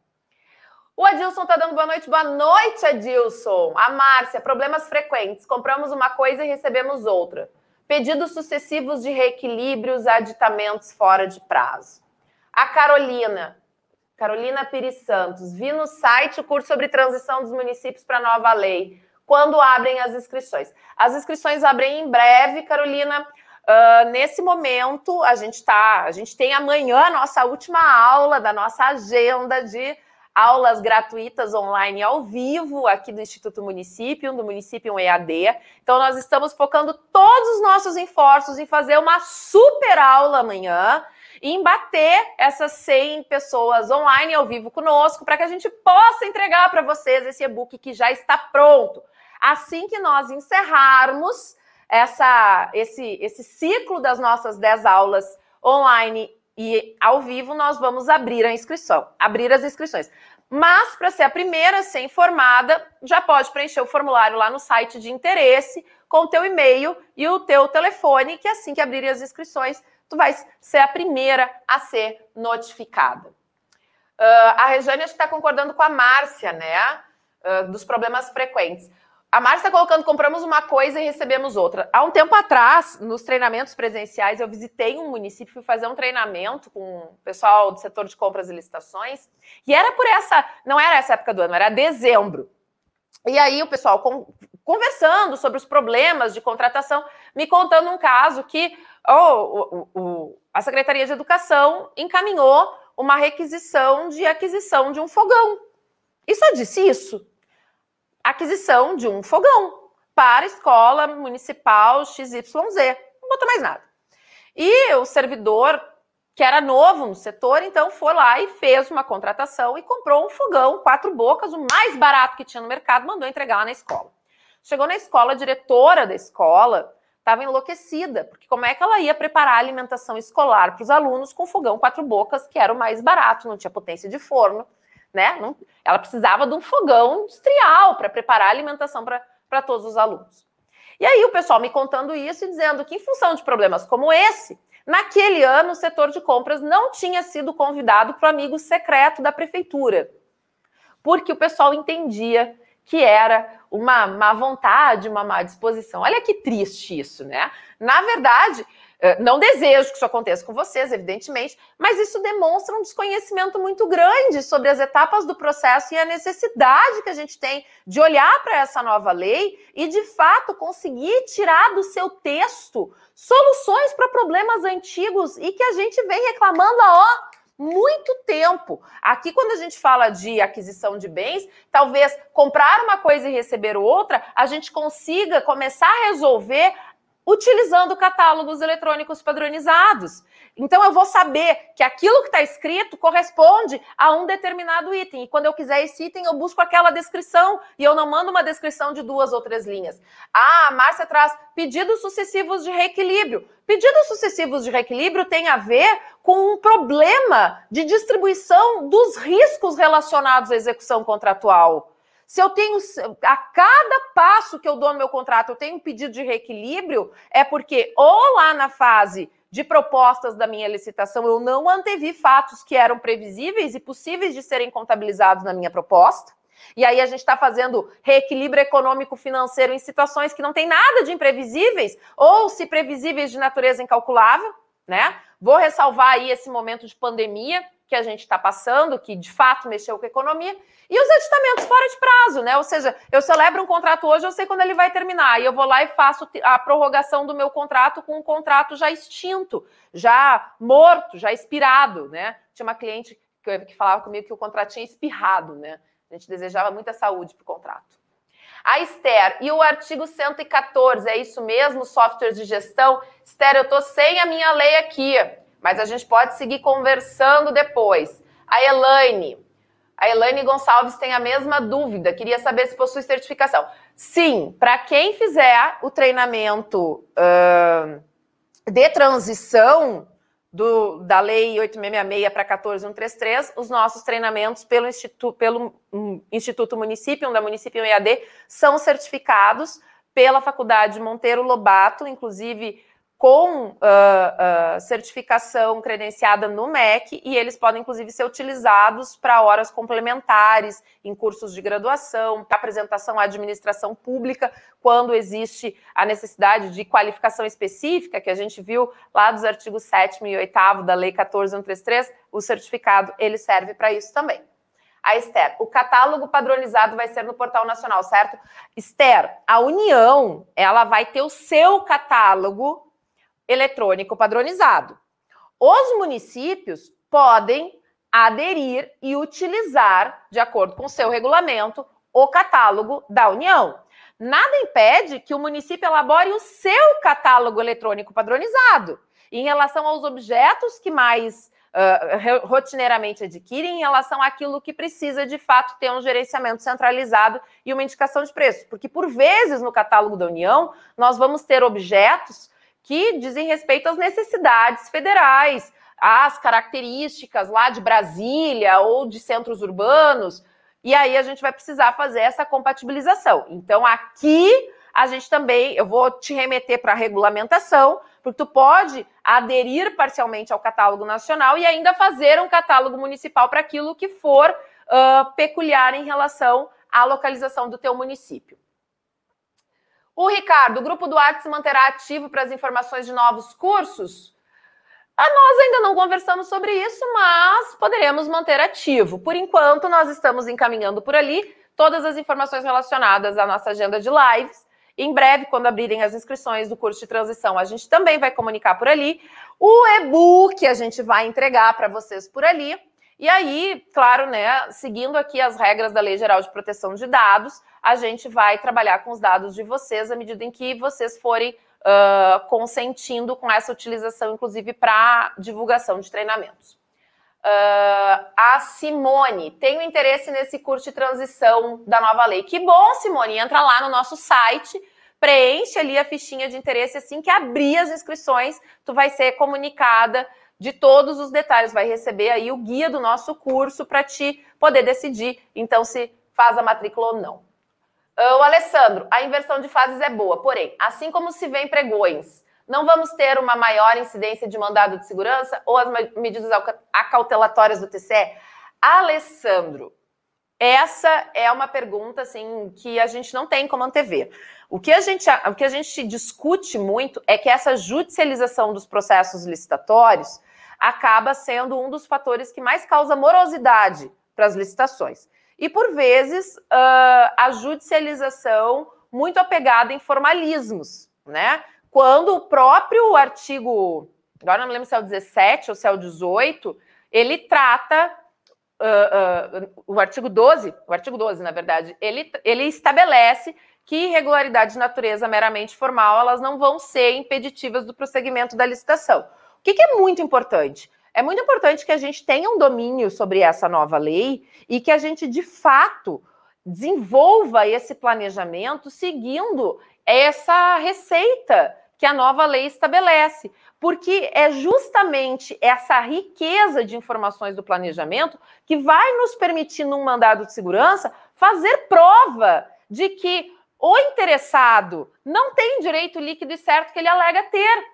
O Adilson está dando boa noite. Boa noite, Adilson. A Márcia, problemas frequentes. Compramos uma coisa e recebemos outra. Pedidos sucessivos de reequilíbrios, aditamentos fora de prazo. A Carolina, Carolina Pires Santos, vi no site o curso sobre transição dos municípios para a nova lei quando abrem as inscrições. As inscrições abrem em breve, Carolina. Uh, nesse momento, a gente tá, a gente tem amanhã a nossa última aula da nossa agenda de aulas gratuitas online ao vivo aqui do Instituto Município, do Município EAD. Então, nós estamos focando todos os nossos esforços em fazer uma super aula amanhã e em bater essas 100 pessoas online ao vivo conosco para que a gente possa entregar para vocês esse e-book que já está pronto. Assim que nós encerrarmos essa, esse, esse ciclo das nossas 10 aulas online e ao vivo, nós vamos abrir a inscrição, abrir as inscrições. Mas, para ser a primeira a ser informada, já pode preencher o formulário lá no site de interesse, com o teu e-mail e o teu telefone, que assim que abrirem as inscrições, tu vai ser a primeira a ser notificada. Uh, a Rejane está concordando com a Márcia, né? Uh, dos problemas frequentes. A Márcia está colocando, compramos uma coisa e recebemos outra. Há um tempo atrás, nos treinamentos presenciais, eu visitei um município, fui fazer um treinamento com o pessoal do setor de compras e licitações, e era por essa, não era essa época do ano, era dezembro. E aí o pessoal com, conversando sobre os problemas de contratação, me contando um caso que oh, o, o, a Secretaria de Educação encaminhou uma requisição de aquisição de um fogão. E só disse isso aquisição de um fogão para escola municipal XYZ. Não botou mais nada. E o servidor que era novo no setor, então foi lá e fez uma contratação e comprou um fogão, quatro bocas, o mais barato que tinha no mercado, mandou entregar lá na escola. Chegou na escola, a diretora da escola estava enlouquecida, porque como é que ela ia preparar a alimentação escolar para os alunos com fogão quatro bocas, que era o mais barato, não tinha potência de forno, né? Não, ela precisava de um fogão industrial para preparar a alimentação para todos os alunos. E aí o pessoal me contando isso e dizendo que em função de problemas como esse, Naquele ano, o setor de compras não tinha sido convidado para o amigo secreto da prefeitura, porque o pessoal entendia que era uma má vontade, uma má disposição. Olha que triste isso, né? Na verdade, não desejo que isso aconteça com vocês, evidentemente, mas isso demonstra um desconhecimento muito grande sobre as etapas do processo e a necessidade que a gente tem de olhar para essa nova lei e, de fato, conseguir tirar do seu texto soluções para problemas antigos e que a gente vem reclamando há muito tempo. Aqui, quando a gente fala de aquisição de bens, talvez comprar uma coisa e receber outra, a gente consiga começar a resolver utilizando catálogos eletrônicos padronizados. Então eu vou saber que aquilo que está escrito corresponde a um determinado item. E quando eu quiser esse item, eu busco aquela descrição e eu não mando uma descrição de duas ou três linhas. Ah, a Márcia traz pedidos sucessivos de reequilíbrio. Pedidos sucessivos de reequilíbrio tem a ver com um problema de distribuição dos riscos relacionados à execução contratual. Se eu tenho, a cada passo que eu dou no meu contrato, eu tenho um pedido de reequilíbrio, é porque ou lá na fase de propostas da minha licitação eu não antevi fatos que eram previsíveis e possíveis de serem contabilizados na minha proposta. E aí a gente está fazendo reequilíbrio econômico-financeiro em situações que não tem nada de imprevisíveis, ou se previsíveis de natureza incalculável, né? Vou ressalvar aí esse momento de pandemia que a gente está passando, que de fato mexeu com a economia, e os aditamentos fora de prazo, né? Ou seja, eu celebro um contrato hoje, eu sei quando ele vai terminar, e eu vou lá e faço a prorrogação do meu contrato com um contrato já extinto, já morto, já expirado, né? Tinha uma cliente que falava comigo que o contrato tinha espirrado, né? A gente desejava muita saúde para o contrato. A Esther, e o artigo 114, é isso mesmo, softwares de gestão? Esther, eu estou sem a minha lei aqui mas a gente pode seguir conversando depois. A Elaine. A Elaine Gonçalves tem a mesma dúvida, queria saber se possui certificação. Sim, para quem fizer o treinamento uh, de transição do, da Lei 8666 para 14133, os nossos treinamentos pelo, Instituto, pelo um, Instituto Município, da Município EAD, são certificados pela Faculdade Monteiro Lobato, inclusive com uh, uh, certificação credenciada no MEC e eles podem, inclusive, ser utilizados para horas complementares em cursos de graduação, apresentação à administração pública, quando existe a necessidade de qualificação específica, que a gente viu lá dos artigos 7 e 8 da Lei 14133, o certificado ele serve para isso também. A Esther, o catálogo padronizado vai ser no Portal Nacional, certo? Esther, a União, ela vai ter o seu catálogo eletrônico padronizado. Os municípios podem aderir e utilizar, de acordo com seu regulamento, o catálogo da União. Nada impede que o município elabore o seu catálogo eletrônico padronizado em relação aos objetos que mais uh, rotineiramente adquirem, em relação àquilo que precisa de fato ter um gerenciamento centralizado e uma indicação de preço. Porque, por vezes, no catálogo da União, nós vamos ter objetos que dizem respeito às necessidades federais, às características lá de Brasília ou de centros urbanos, e aí a gente vai precisar fazer essa compatibilização. Então, aqui a gente também, eu vou te remeter para a regulamentação, porque tu pode aderir parcialmente ao catálogo nacional e ainda fazer um catálogo municipal para aquilo que for uh, peculiar em relação à localização do teu município. O Ricardo, o grupo do Arte se manterá ativo para as informações de novos cursos? Ah, nós ainda não conversamos sobre isso, mas poderemos manter ativo. Por enquanto, nós estamos encaminhando por ali todas as informações relacionadas à nossa agenda de lives. Em breve, quando abrirem as inscrições do curso de transição, a gente também vai comunicar por ali. O e-book a gente vai entregar para vocês por ali. E aí, claro, né, seguindo aqui as regras da Lei Geral de Proteção de Dados, a gente vai trabalhar com os dados de vocês à medida em que vocês forem uh, consentindo com essa utilização, inclusive para divulgação de treinamentos. Uh, a Simone, tenho interesse nesse curso de transição da nova lei. Que bom, Simone, entra lá no nosso site, preenche ali a fichinha de interesse, assim que abrir as inscrições, tu vai ser comunicada de todos os detalhes, vai receber aí o guia do nosso curso para te poder decidir, então, se faz a matrícula ou não. O Alessandro, a inversão de fases é boa, porém, assim como se vê em pregões, não vamos ter uma maior incidência de mandado de segurança ou as medidas acautelatórias do TCE? Alessandro, essa é uma pergunta assim que a gente não tem como antever. O que a gente, o que a gente discute muito é que essa judicialização dos processos licitatórios acaba sendo um dos fatores que mais causa morosidade para as licitações e, por vezes, uh, a judicialização muito apegada em formalismos, né? Quando o próprio artigo, agora não me lembro se é o 17 ou se é o 18, ele trata uh, uh, o artigo 12, o artigo 12, na verdade, ele, ele estabelece que irregularidades de natureza meramente formal, elas não vão ser impeditivas do prosseguimento da licitação. O que, que é muito importante? É muito importante que a gente tenha um domínio sobre essa nova lei e que a gente, de fato, desenvolva esse planejamento seguindo essa receita que a nova lei estabelece, porque é justamente essa riqueza de informações do planejamento que vai nos permitir, num mandado de segurança, fazer prova de que o interessado não tem direito líquido e certo que ele alega ter.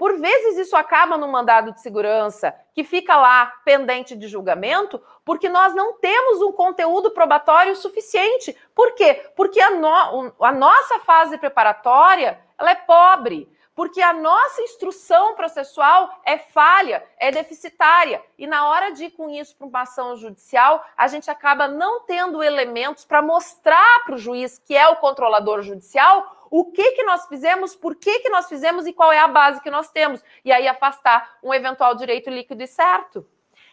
Por vezes isso acaba no mandado de segurança, que fica lá pendente de julgamento, porque nós não temos um conteúdo probatório suficiente. Por quê? Porque a, no, a nossa fase preparatória ela é pobre porque a nossa instrução processual é falha, é deficitária. E na hora de ir com isso para uma ação judicial, a gente acaba não tendo elementos para mostrar para o juiz, que é o controlador judicial, o que, que nós fizemos, por que, que nós fizemos e qual é a base que nós temos. E aí afastar um eventual direito líquido e certo.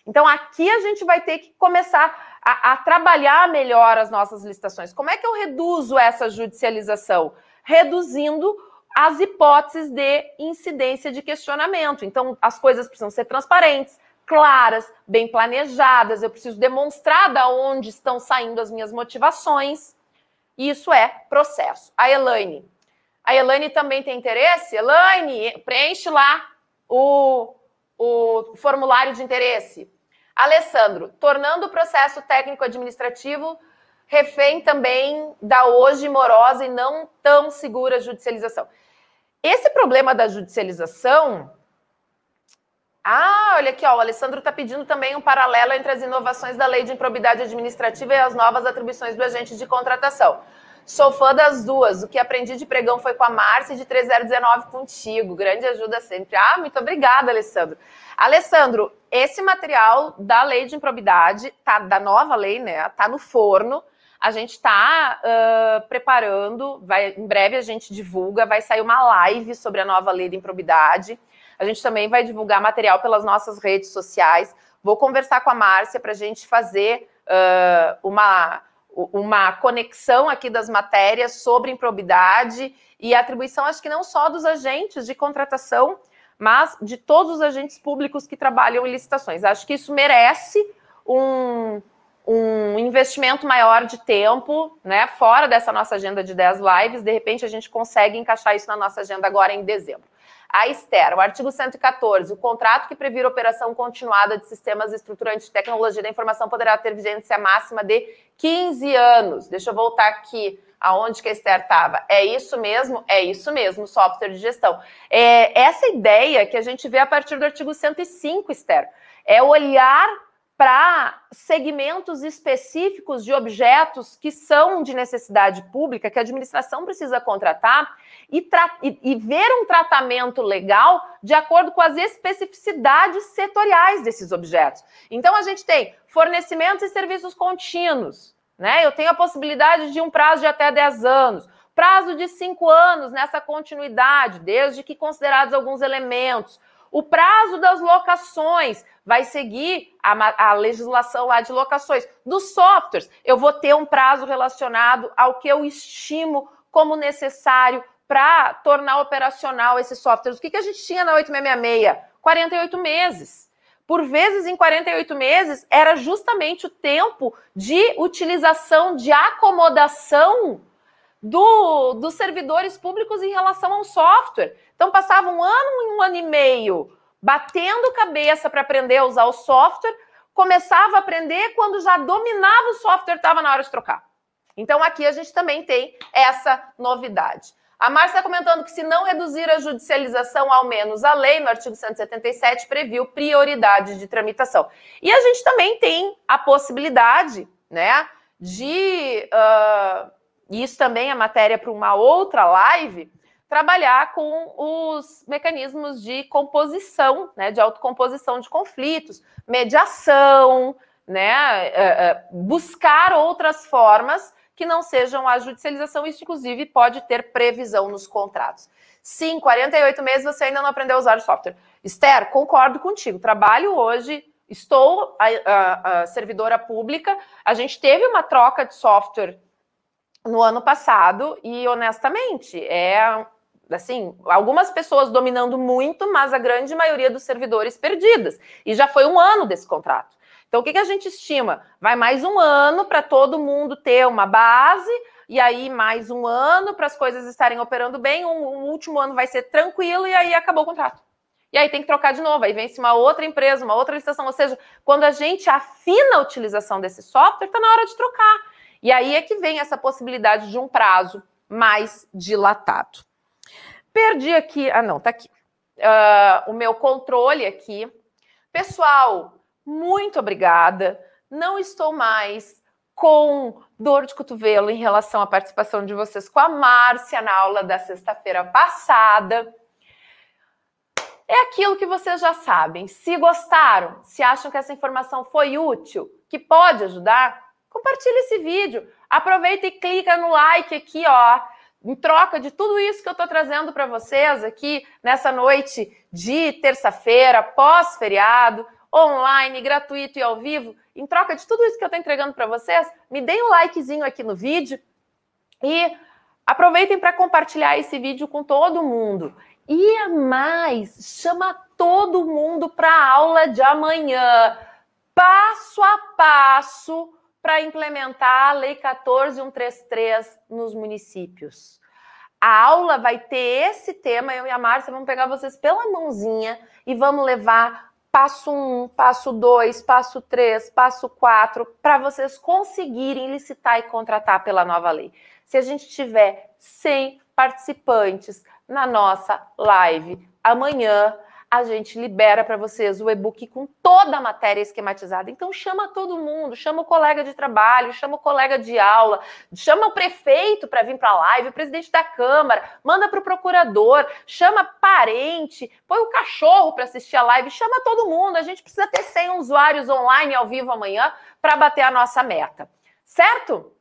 Então, aqui a gente vai ter que começar a, a, trabalhar melhor as nossas licitações. Como é que eu reduzo essa judicialização? Reduzindo as hipóteses de incidência de questionamento. Então, as coisas precisam ser transparentes, claras, bem planejadas. Eu preciso demonstrar da onde estão saindo as minhas motivações. Isso é processo. A Elaine. A Elaine também tem interesse? Elaine, preenche lá o, o formulário de interesse. Alessandro, tornando o processo técnico-administrativo refém também da hoje morosa e não tão segura judicialização. Esse problema da judicialização. Ah, olha aqui, ó, o Alessandro está pedindo também um paralelo entre as inovações da lei de improbidade administrativa e as novas atribuições do agente de contratação. Sou fã das duas. O que aprendi de pregão foi com a Márcia de 3019 contigo. Grande ajuda sempre. Ah, muito obrigada, Alessandro. Alessandro, esse material da lei de improbidade, tá, da nova lei, né? Tá no forno. A gente está uh, preparando, vai, em breve a gente divulga, vai sair uma live sobre a nova lei de improbidade. A gente também vai divulgar material pelas nossas redes sociais. Vou conversar com a Márcia para a gente fazer uh, uma, uma conexão aqui das matérias sobre improbidade e atribuição, acho que não só dos agentes de contratação, mas de todos os agentes públicos que trabalham em licitações. Acho que isso merece um, um investimento maior de tempo, né, fora dessa nossa agenda de 10 lives, de repente a gente consegue encaixar isso na nossa agenda agora em dezembro. A Esther, o artigo 114, o contrato que previr operação continuada de sistemas estruturantes de tecnologia da informação poderá ter vigência máxima de 15 anos. Deixa eu voltar aqui aonde que a Esther estava. É isso mesmo? É isso mesmo, software de gestão. É essa ideia que a gente vê a partir do artigo 105, Esther, é olhar para segmentos específicos de objetos que são de necessidade pública, que a administração precisa contratar, e, e, e, ver um tratamento legal de acordo com as especificidades setoriais desses objetos. Então, a gente tem fornecimentos e serviços contínuos, né? Eu tenho a possibilidade de um prazo de até 10 anos, prazo de 5 anos nessa continuidade, desde que considerados alguns elementos O prazo das locações vai seguir a, a, legislação lá de locações. Dos softwares, eu vou ter um prazo relacionado ao que eu estimo como necessário para tornar operacional esses softwares. O que, que a gente tinha na 8666? 48 meses. Por vezes, em 48 meses, era justamente o tempo de utilização, de acomodação do, dos servidores públicos em relação ao software. Então, passava um ano, um ano e meio batendo cabeça para aprender a usar o software, começava a aprender quando já dominava o software, estava na hora de trocar. Então, aqui a gente também tem essa novidade. A Márcia está comentando que se não reduzir a judicialização, ao menos a lei, no artigo 177, previu prioridade de tramitação. E a gente também tem a possibilidade, né, de. Uh, isso também é matéria para uma outra live, trabalhar com os mecanismos de composição, né, de autocomposição de conflitos, mediação, né, é, é, buscar outras formas que não sejam a judicialização, isso inclusive pode ter previsão nos contratos. Sim, 48 meses você ainda não aprendeu a usar o software. Esther, concordo contigo. Trabalho hoje, estou a, a, a servidora pública. A gente teve uma troca de software no ano passado e honestamente é assim, algumas pessoas dominando muito, mas a grande maioria dos servidores perdidas. E já foi um ano desse contrato. Então, o que, que a gente estima? Vai mais um ano para todo mundo ter uma base, e aí mais um ano para as coisas estarem operando bem, um, um, último ano vai ser tranquilo, e aí acabou o contrato. E aí tem que trocar de novo, aí vence uma outra empresa, uma outra licitação. Ou seja, quando a gente afina a utilização desse software, está na hora de trocar. E aí é que vem essa possibilidade de um prazo mais dilatado. Perdi aqui. Ah, não, tá aqui. Uh, o meu controle aqui. Pessoal, muito obrigada. Não estou mais com dor de cotovelo em relação à participação de vocês com a Márcia na aula da sexta-feira passada. É aquilo que vocês já sabem. Se gostaram, se acham que essa informação foi útil, que pode ajudar, compartilhe esse vídeo. Aproveita e clica no like aqui, ó em troca de tudo isso que eu estou trazendo para vocês aqui nessa noite de terça-feira, pós-feriado, online, gratuito e ao vivo, em troca de tudo isso que eu estou entregando para vocês, me deem um likezinho aqui no vídeo e aproveitem para compartilhar esse vídeo com todo mundo. E a mais, chama todo mundo para a aula de amanhã, passo a passo para implementar a Lei 14133 nos municípios. A aula vai ter esse tema, eu e a Márcia vamos pegar vocês pela mãozinha e vamos levar passo 1, um, passo 2, passo 3, passo 4, para vocês conseguirem licitar e contratar pela nova lei. Se a gente tiver 100 participantes na nossa live amanhã, a gente libera para vocês o e-book com toda a matéria esquematizada. Então chama todo mundo, chama o colega de trabalho, chama o colega de aula, chama o prefeito para vir para a live, o presidente da Câmara, manda para o procurador, chama parente, põe o cachorro para assistir a live, chama todo mundo. A gente precisa ter 100 usuários online ao vivo amanhã para bater a nossa meta. Certo?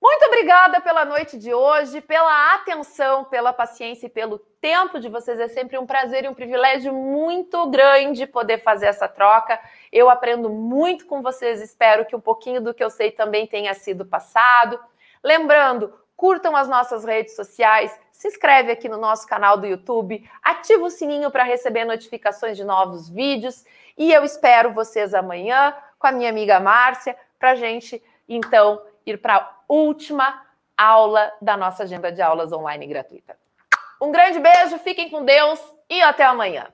Muito obrigada pela noite de hoje, pela atenção, pela paciência e pelo tempo de vocês. É sempre um prazer e um privilégio muito grande poder fazer essa troca. Eu aprendo muito com vocês, espero que um pouquinho do que eu sei também tenha sido passado. Lembrando, curtam as nossas redes sociais, se inscreve aqui no nosso canal do YouTube, ativa o sininho para receber notificações de novos vídeos e eu espero vocês amanhã com a minha amiga Márcia para gente então ir para a última aula da nossa agenda de aulas online gratuita. Um grande beijo, fiquem com Deus e até amanhã.